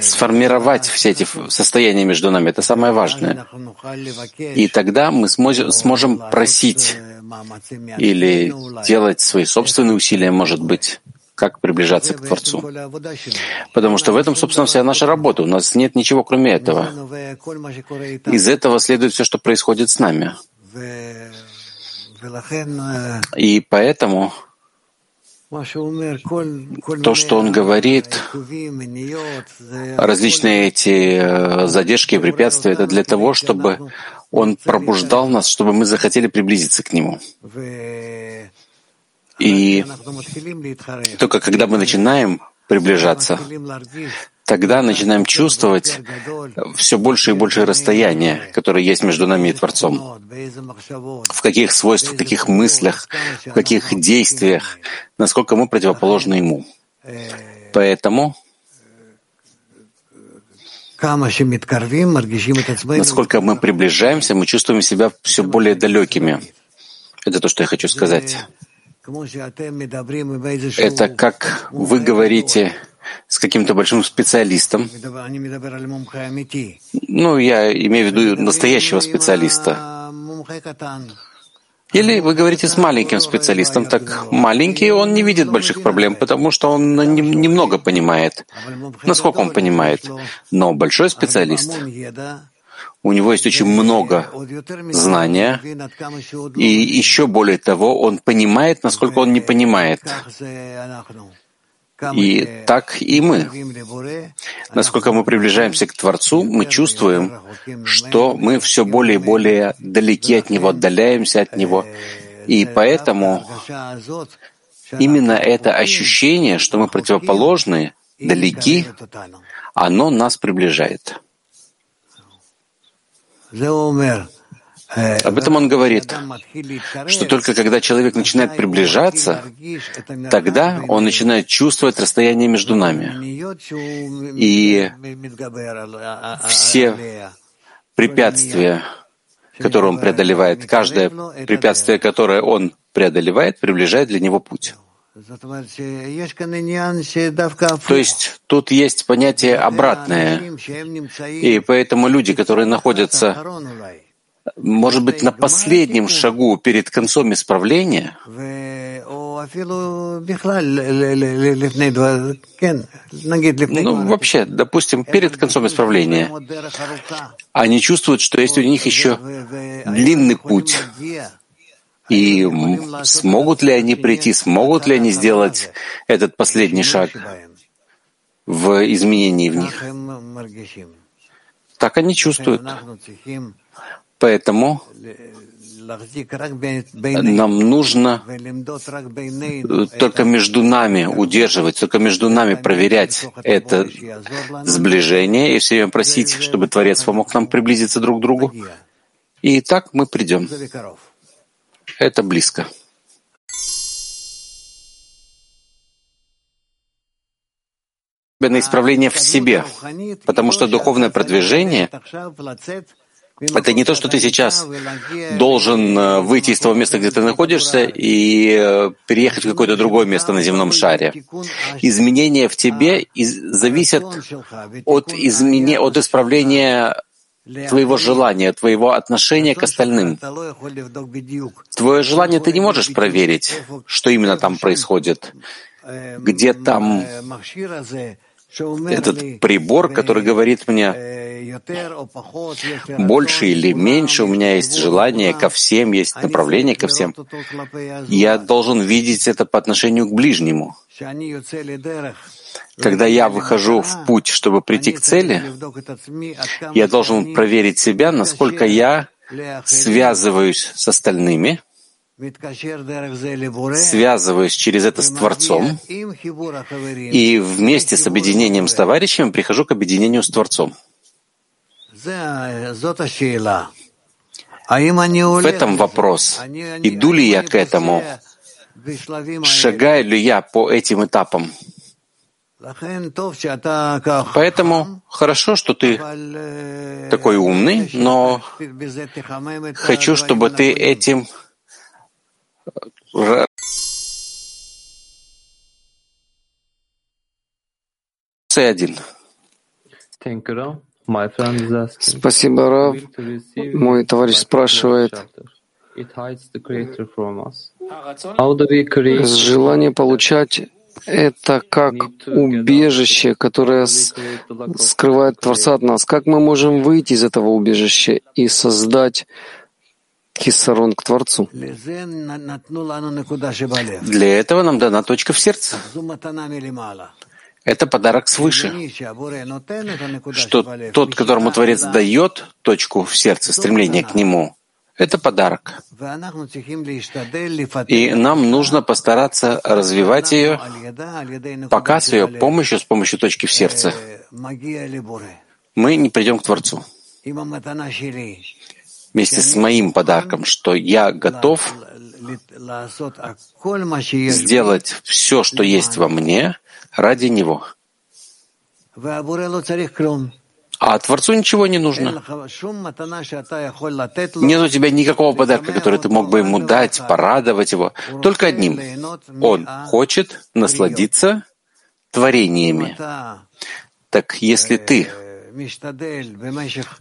сформировать все эти состояния между нами. Это самое важное. И тогда мы сможем просить или делать свои собственные усилия, может быть, как приближаться к Творцу. Потому что в этом, собственно, вся наша работа. У нас нет ничего, кроме этого. Из этого следует все, что происходит с нами. И поэтому то, что он говорит, различные эти э, задержки и препятствия, это для того, чтобы он пробуждал нас, чтобы мы захотели приблизиться к нему. И только когда мы начинаем приближаться, тогда начинаем чувствовать все больше и больше расстояния, которое есть между нами и Творцом. В каких свойствах, в каких мыслях, в каких действиях, насколько мы противоположны Ему. Поэтому насколько мы приближаемся, мы чувствуем себя все более далекими. Это то, что я хочу сказать. Это как вы говорите с каким-то большим специалистом. Ну, я имею в виду настоящего специалиста. Или вы говорите с маленьким специалистом, так маленький, он не видит больших проблем, потому что он немного понимает. Насколько он понимает. Но большой специалист, у него есть очень много знания, и еще более того, он понимает, насколько он не понимает. И так и мы. Насколько мы приближаемся к Творцу, мы чувствуем, что мы все более и более далеки от Него, отдаляемся от Него. И поэтому именно это ощущение, что мы противоположны, далеки, оно нас приближает. Об этом он говорит, что только когда человек начинает приближаться, тогда он начинает чувствовать расстояние между нами. И все препятствия, которые он преодолевает, каждое препятствие, которое он преодолевает, приближает для него путь. То есть тут есть понятие обратное. И поэтому люди, которые находятся может быть, на последнем шагу перед концом исправления, ну, вообще, допустим, перед концом исправления, они чувствуют, что есть у них еще длинный путь. И смогут ли они прийти, смогут ли они сделать этот последний шаг в изменении в них? Так они чувствуют. Поэтому нам нужно только между нами удерживать, только между нами проверять это сближение и все время просить, чтобы Творец помог нам приблизиться друг к другу. И так мы придем. Это близко. на исправление в себе, потому что духовное продвижение это не то, что ты сейчас должен э, выйти из того места, где ты находишься, и э, переехать в какое-то другое место на земном шаре. Изменения в тебе зависят от, изменения, от исправления твоего желания, твоего отношения к остальным. Твое желание ты не можешь проверить, что именно там происходит, где там этот прибор, который говорит мне, больше или меньше у меня есть желание ко всем, есть направление ко всем. Я должен видеть это по отношению к ближнему. Когда я выхожу в путь, чтобы прийти к цели, я должен проверить себя, насколько я связываюсь с остальными, связываюсь через это с Творцом, и вместе с объединением с товарищами прихожу к объединению с Творцом. В этом вопрос. Иду ли я к этому? Шагаю ли я по этим этапам? Поэтому хорошо, что ты такой умный, но хочу, чтобы ты этим один. Спасибо, Рав. Мой товарищ спрашивает, желание получать это как убежище, которое скрывает Творца от нас. Как мы можем выйти из этого убежища и создать кисарон к Творцу? Для этого нам дана точка в сердце. Это подарок свыше, что тот, которому Творец дает точку в сердце, стремление к нему, это подарок. И нам нужно постараться развивать ее, пока с ее помощью, с помощью точки в сердце, мы не придем к Творцу. Вместе с моим подарком, что я готов сделать все, что есть во мне, ради Него. А Творцу ничего не нужно. Нет у тебя никакого подарка, который ты мог бы ему дать, порадовать его. Только одним. Он хочет насладиться творениями. Так если ты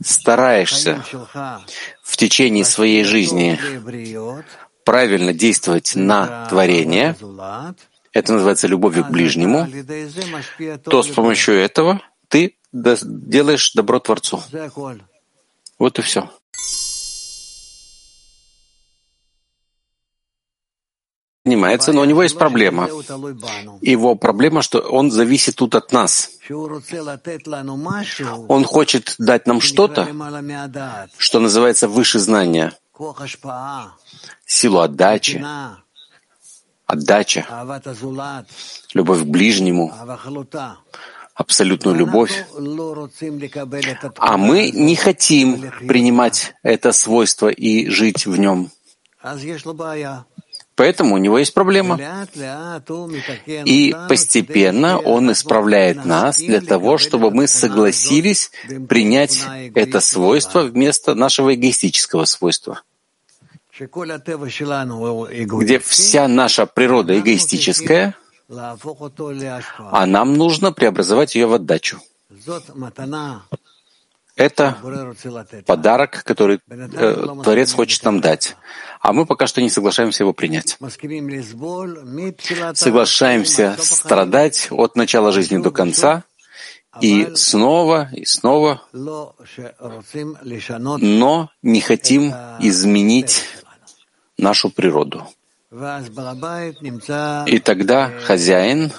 стараешься в течение своей жизни правильно действовать на творение, это называется любовью к ближнему, то с помощью этого ты делаешь добро Творцу. Вот и все. Понимается, но у него есть проблема. Его проблема, что он зависит тут от нас. Он хочет дать нам что-то, что называется выше знания, силу отдачи, отдача, любовь к ближнему, абсолютную любовь. А мы не хотим принимать это свойство и жить в нем. Поэтому у него есть проблема. И постепенно он исправляет нас для того, чтобы мы согласились принять это свойство вместо нашего эгоистического свойства где вся наша природа эгоистическая, а нам нужно преобразовать ее в отдачу. Это подарок, который э, Творец хочет нам дать. А мы пока что не соглашаемся его принять. Соглашаемся страдать от начала жизни до конца, и снова, и снова, но не хотим изменить нашу природу. И тогда хозяин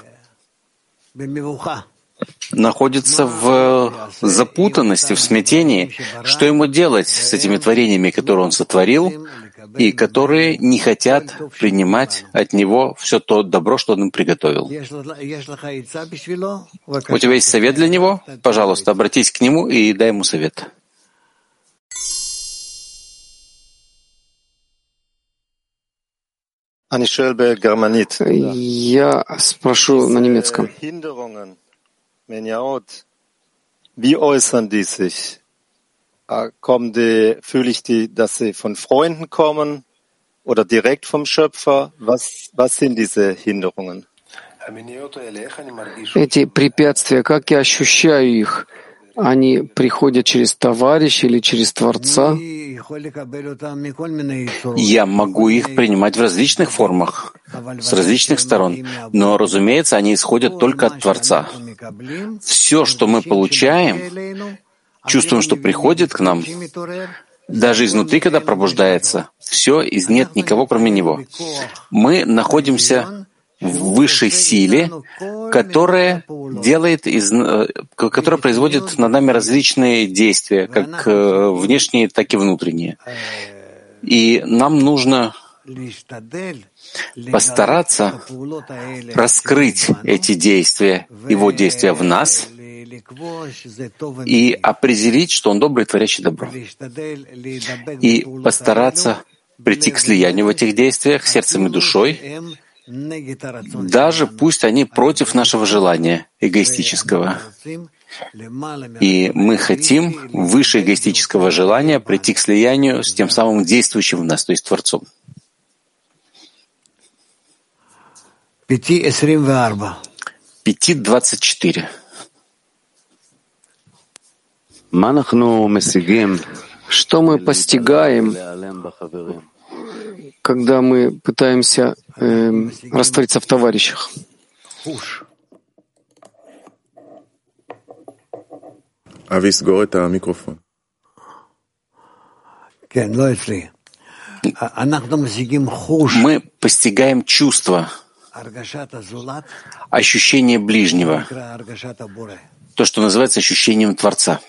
находится в запутанности, в смятении, что ему делать с этими творениями, которые он сотворил, и которые не хотят принимать от него все то добро, что он им приготовил. У тебя есть совет для него? Пожалуйста, обратись к нему и дай ему совет. Я спрошу на немецком. Wie äußern die sich? Kommen die, fühle ich die, dass sie von Freunden kommen oder direkt vom Schöpfer? Was, was sind diese Hinderungen? Эти препятствия, как я ощущаю их? Они приходят через товарища или через Творца? Я могу их принимать в различных формах, с различных сторон, но, разумеется, они исходят только от Творца. Все, что мы получаем, чувствуем, что приходит к нам, даже изнутри, когда пробуждается, все из нет никого, кроме Него. Мы находимся высшей силе, которая делает из, э, которая производит над нами различные действия, как э, внешние, так и внутренние. И нам нужно постараться раскрыть эти действия, его действия в нас, и определить, что он добрый, творящий добро. И постараться прийти к слиянию в этих действиях сердцем и душой, даже пусть они против нашего желания эгоистического. И мы хотим выше эгоистического желания прийти к слиянию с тем самым действующим в нас, то есть Творцом. Пяти двадцать четыре. Что мы постигаем, когда мы пытаемся э, раствориться в товарищах? Мы постигаем чувство, ощущение ближнего, то, что называется ощущением Творца.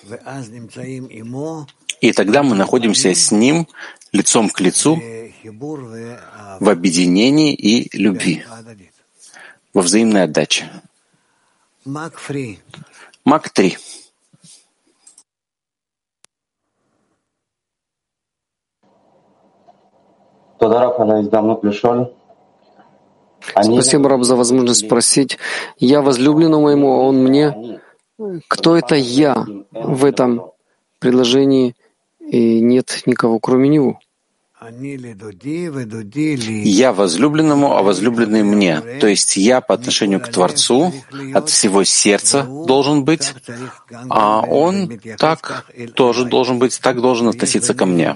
И тогда мы находимся с Ним лицом к лицу в объединении и любви, во взаимной отдаче. Мак 3. Спасибо, Раб, за возможность спросить. Я возлюбленному моему, а он мне. Кто это «я» в этом предложении, и нет никого, кроме него? Я возлюбленному, а возлюбленный мне. То есть я по отношению к Творцу от всего сердца должен быть, а он так тоже должен быть, так должен относиться ко мне.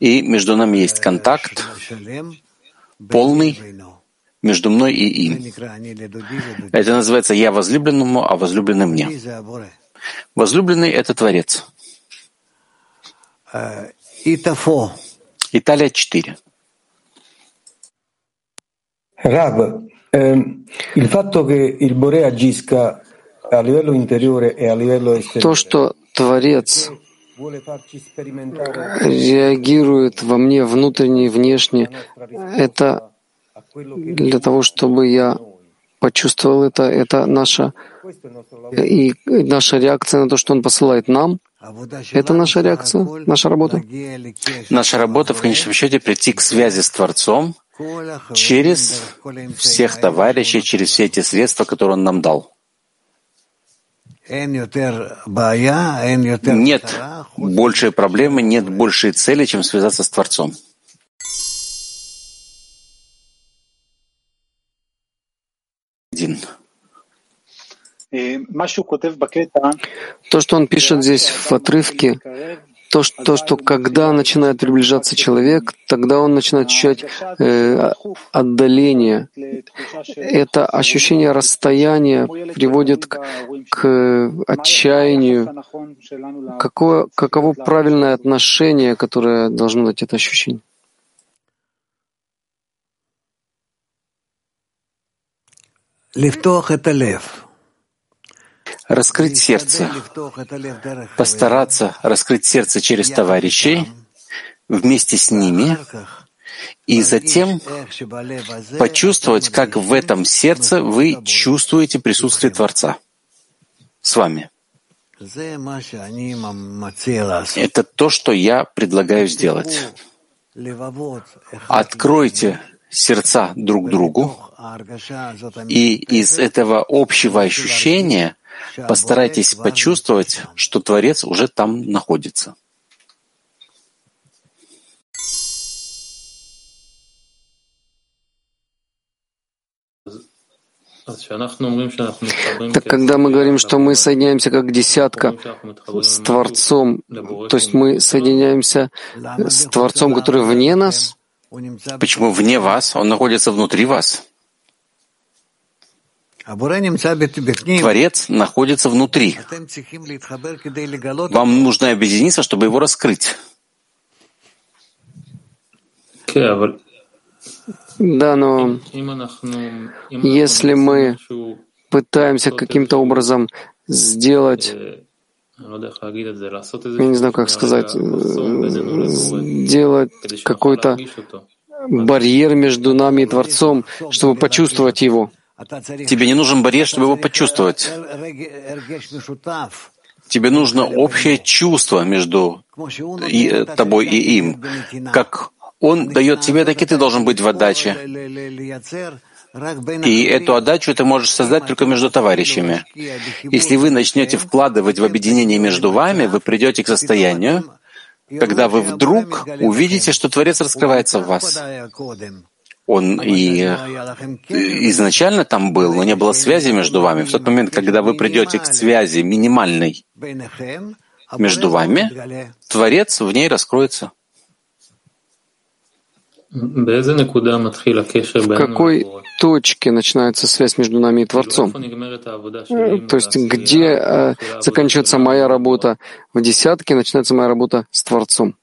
И между нами есть контакт полный между мной и им. Это называется «я возлюбленному, а возлюбленный мне». Возлюбленный — это Творец. Италия 4. Rab, ehm, il fatto che il Bore agisca a livello interiore e a livello esteriore. То, что Творец реагирует во мне внутренне и внешне, это для того, чтобы я почувствовал это, это наша, и наша реакция на то, что Он посылает нам, это наша реакция, наша работа. Наша работа в конечном счете прийти к связи с Творцом через всех товарищей, через все эти средства, которые Он нам дал. Нет большей проблемы, нет большей цели, чем связаться с Творцом. Один. То, что он пишет здесь в отрывке, то, что, то, что когда начинает приближаться человек, тогда он начинает ощущать э, отдаление. Это ощущение расстояния приводит к, к отчаянию. Какое, каково правильное отношение, которое должно дать это ощущение? Лифтох это лев раскрыть сердце, постараться раскрыть сердце через товарищей, вместе с ними, и затем почувствовать, как в этом сердце вы чувствуете присутствие Творца с вами. Это то, что я предлагаю сделать. Откройте сердца друг другу, и из этого общего ощущения Постарайтесь почувствовать, что Творец уже там находится. Так когда мы говорим, что мы соединяемся как десятка с Творцом, то есть мы соединяемся с Творцом, который вне нас? Почему вне вас? Он находится внутри вас. Творец находится внутри. Вам нужно объединиться, чтобы его раскрыть. Да, но если мы пытаемся каким-то образом сделать, я не знаю, как сказать, сделать какой-то барьер между нами и Творцом, чтобы почувствовать его — Тебе не нужен барьер, чтобы его почувствовать. Тебе нужно общее чувство между и, тобой и им. Как он дает тебе, так и ты должен быть в отдаче. И эту отдачу ты можешь создать только между товарищами. Если вы начнете вкладывать в объединение между вами, вы придете к состоянию, когда вы вдруг увидите, что Творец раскрывается в вас. Он и изначально там был, но не было связи между вами. В тот момент, когда вы придете к связи минимальной между вами, Творец в ней раскроется. В какой точке начинается связь между нами и Творцом? То есть где э, заканчивается моя работа в десятке, начинается моя работа с Творцом?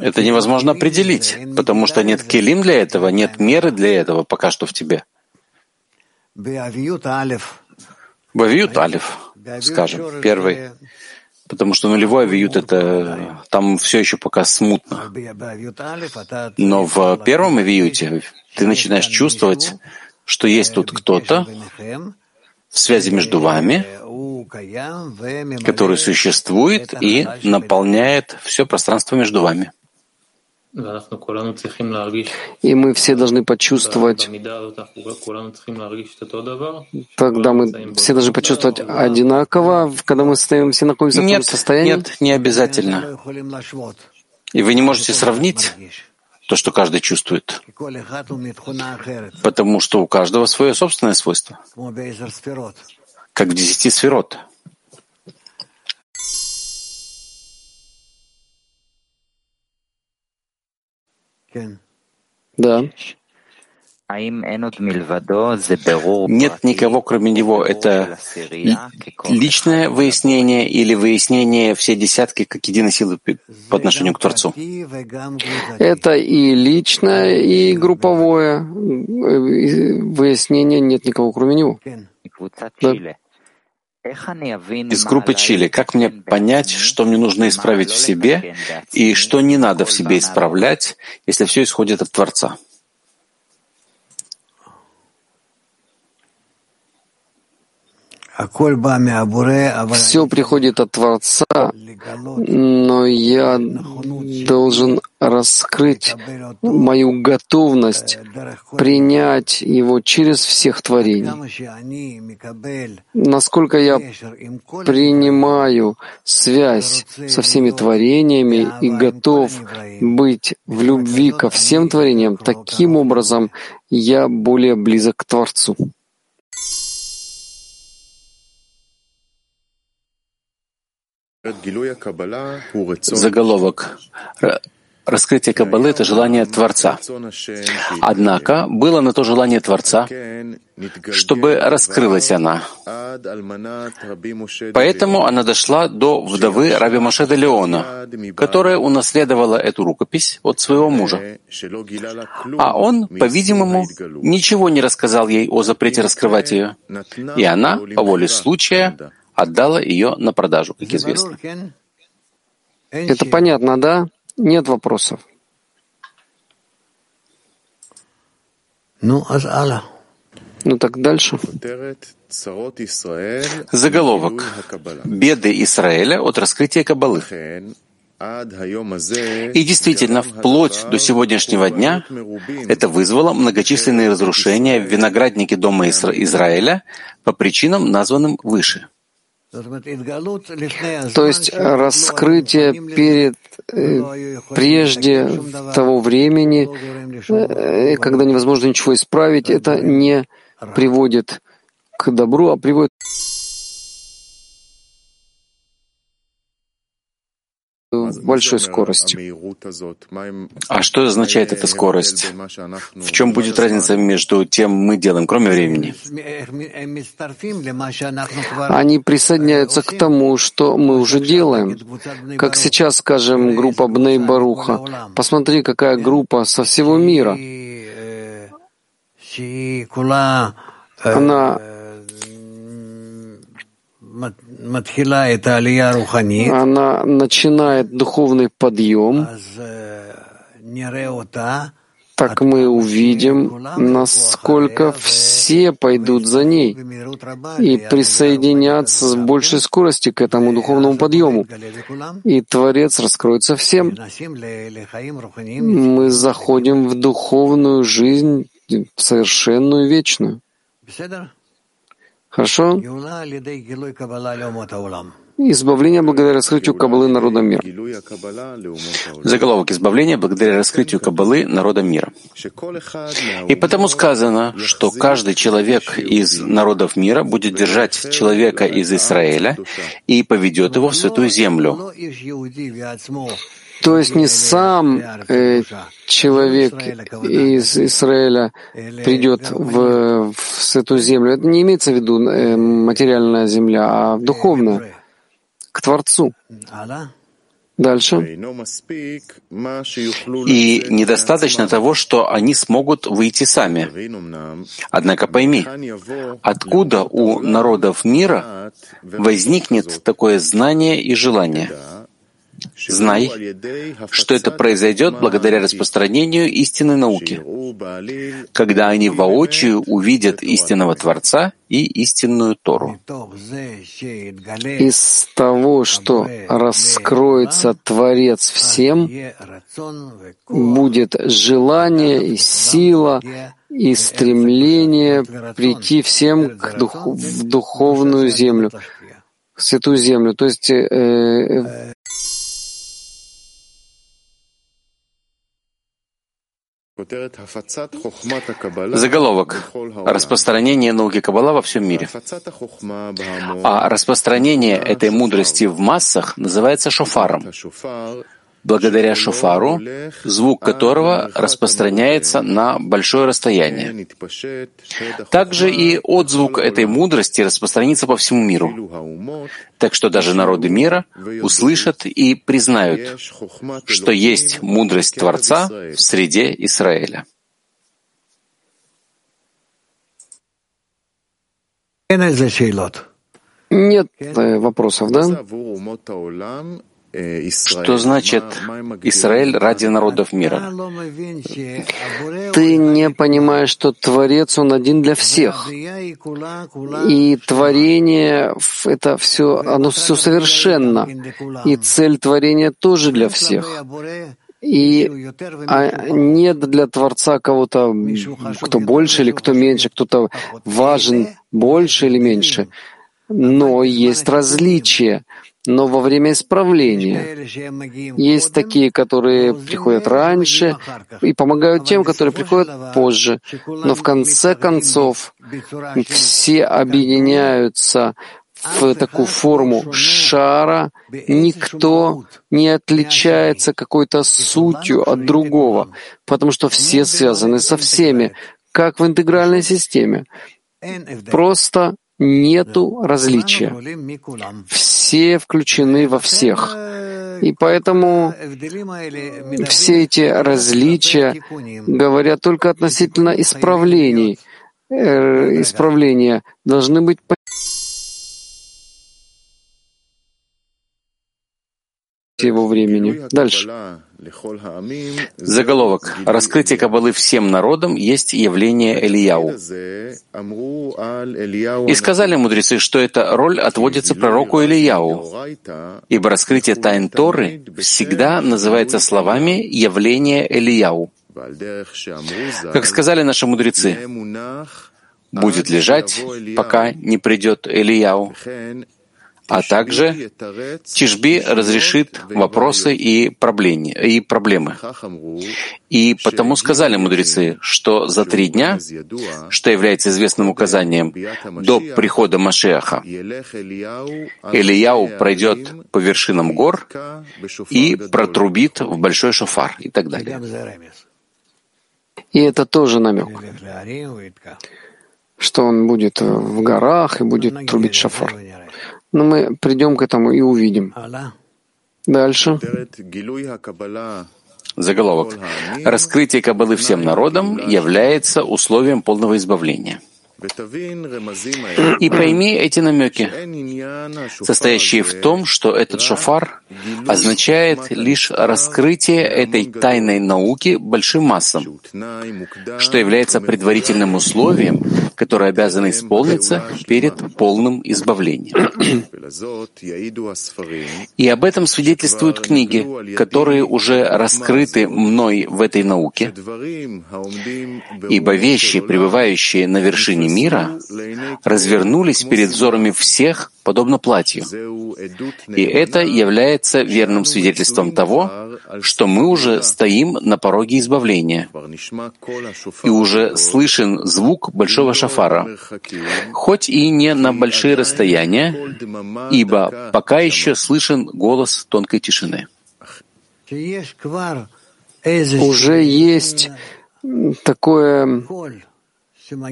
Это невозможно определить, потому что нет келим для этого, нет меры для этого пока что в тебе. Бавиют алиф, скажем, первый. Потому что нулевой авиют — это там все еще пока смутно. Но в первом авиюте ты начинаешь чувствовать, что есть тут кто-то в связи между вами, который существует и наполняет все пространство между вами. И мы все должны почувствовать, тогда мы все должны почувствовать одинаково, когда мы стоим, все находимся в Нет, том состоянии. нет, не обязательно. И вы не можете сравнить то, что каждый чувствует, потому что у каждого свое собственное свойство, как в десяти сферот. Да. Нет никого, кроме него. Это ли- личное выяснение или выяснение все десятки как единой силы по отношению к Творцу. Это и личное, и групповое э, выяснение нет никого, кроме него. Да. Из группы Чили. Как мне понять, что мне нужно исправить в себе и что не надо в себе исправлять, если все исходит от Творца? Все приходит от Творца, но я должен раскрыть мою готовность принять его через всех творений. Насколько я принимаю связь со всеми творениями и готов быть в любви ко всем творениям, таким образом я более близок к Творцу. Заголовок. Раскрытие Каббалы — это желание Творца. Однако было на то желание Творца, чтобы раскрылась она. Поэтому она дошла до вдовы Раби Моше де Леона, которая унаследовала эту рукопись от своего мужа. А он, по-видимому, ничего не рассказал ей о запрете раскрывать ее, и она, по воле случая, отдала ее на продажу, как известно. Это понятно, да? Нет вопросов. Ну, азала. Ну так дальше. Заголовок. Беды Израиля от раскрытия Кабалы. И действительно, вплоть до сегодняшнего дня это вызвало многочисленные разрушения в винограднике Дома Изра- Израиля по причинам, названным выше. То есть раскрытие перед, э, прежде того времени, э, когда невозможно ничего исправить, это не приводит к добру, а приводит большой скорости. А что означает эта скорость? В чем будет разница между тем мы делаем, кроме времени? Они присоединяются к тому, что мы уже делаем. Как сейчас, скажем, группа Бней Баруха. Посмотри, какая группа со всего мира. Она она начинает духовный подъем, так мы увидим, насколько все пойдут за ней и присоединятся с большей скоростью к этому духовному подъему. И Творец раскроется всем. Мы заходим в духовную жизнь, совершенную, вечную. Хорошо? Избавление благодаря раскрытию Каббалы народа мира. Заголовок «Избавление благодаря раскрытию Каббалы народа мира». И потому сказано, что каждый человек из народов мира будет держать человека из Израиля и поведет его в святую землю. То есть не сам э, человек из Израиля придет в, в эту землю. Это не имеется в виду э, материальная земля, а духовная, к Творцу. Дальше. И недостаточно того, что они смогут выйти сами. Однако пойми, откуда у народов мира возникнет такое знание и желание? Знай, что это произойдет благодаря распространению истинной науки, когда они воочию увидят истинного Творца и истинную Тору. Из того, что раскроется Творец всем, будет желание и сила, и стремление прийти всем к дух, в духовную землю, в святую землю. То есть э, Заголовок. Распространение науки Каббала во всем мире. А распространение этой мудрости в массах называется шофаром благодаря шофару, звук которого распространяется на большое расстояние. Также и отзвук этой мудрости распространится по всему миру. Так что даже народы мира услышат и признают, что есть мудрость Творца в среде Израиля. Нет э, вопросов, да? Что значит Израиль ради народов мира? Ты не понимаешь, что Творец, Он один для всех. И творение — это все, оно все совершенно. И цель творения тоже для всех. И а нет для Творца кого-то, кто больше или кто меньше, кто-то важен больше или меньше. Но есть различия но во время исправления. Есть такие, которые приходят раньше и помогают тем, которые приходят позже. Но в конце концов все объединяются в такую форму шара, никто не отличается какой-то сутью от другого, потому что все связаны со всеми, как в интегральной системе. Просто нету различия. Все включены во всех. И поэтому все эти различия говорят только относительно исправлений. Э, исправления должны быть его времени. Дальше. Заголовок. Раскрытие Каббалы всем народам есть явление Элияу. И сказали мудрецы, что эта роль отводится пророку Элияу, ибо раскрытие тайн Торы всегда называется словами «явление Элияу». Как сказали наши мудрецы, будет лежать, пока не придет Элияу, а также Тишби разрешит вопросы и проблемы. И, проблемы. и потому сказали мудрецы, что за три дня, что является известным указанием до прихода Машеха, Ильяу пройдет по вершинам гор и протрубит в большой шофар и так далее. И это тоже намек, что он будет в горах и будет трубить шофар. Но мы придем к этому и увидим. Дальше. Заголовок. Раскрытие Каббалы всем народам является условием полного избавления. И пойми эти намеки, состоящие в том, что этот шофар означает лишь раскрытие этой тайной науки большим массам, что является предварительным условием, которое обязано исполниться перед полным избавлением. И об этом свидетельствуют книги, которые уже раскрыты мной в этой науке, ибо вещи, пребывающие на вершине мира развернулись перед взорами всех, подобно платью. И это является верным свидетельством того, что мы уже стоим на пороге избавления, и уже слышен звук большого шафара, хоть и не на большие расстояния, ибо пока еще слышен голос тонкой тишины. Уже есть такое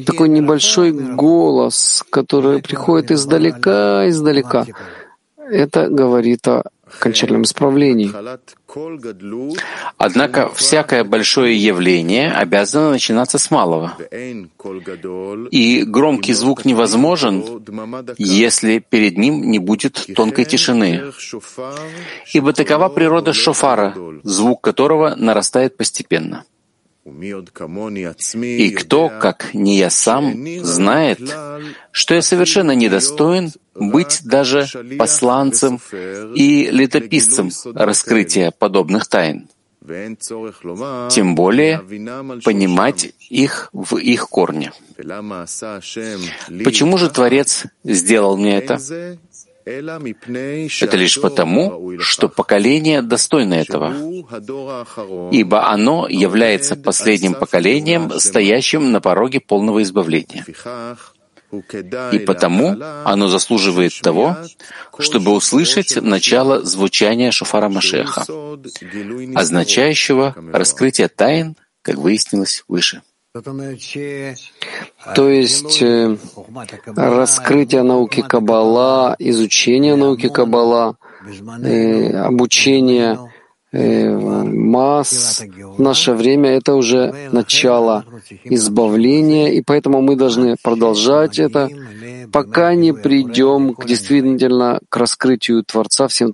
такой небольшой голос, который приходит издалека, издалека. это говорит о окончательном исправлении. Однако всякое большое явление обязано начинаться с малого. И громкий звук невозможен, если перед ним не будет тонкой тишины. Ибо такова природа шофара, звук которого нарастает постепенно. И кто, как не я сам, знает, что я совершенно недостоин быть даже посланцем и летописцем раскрытия подобных тайн, тем более понимать их в их корне. Почему же Творец сделал мне это? Это лишь потому, что поколение достойно этого, ибо оно является последним поколением, стоящим на пороге полного избавления. И потому оно заслуживает того, чтобы услышать начало звучания шофара Машеха, означающего раскрытие тайн, как выяснилось выше. То есть э, раскрытие науки Каббала, изучение науки Каббала, э, обучение э, масс в наше время — это уже начало избавления, и поэтому мы должны продолжать это, пока не придем к действительно к раскрытию Творца всем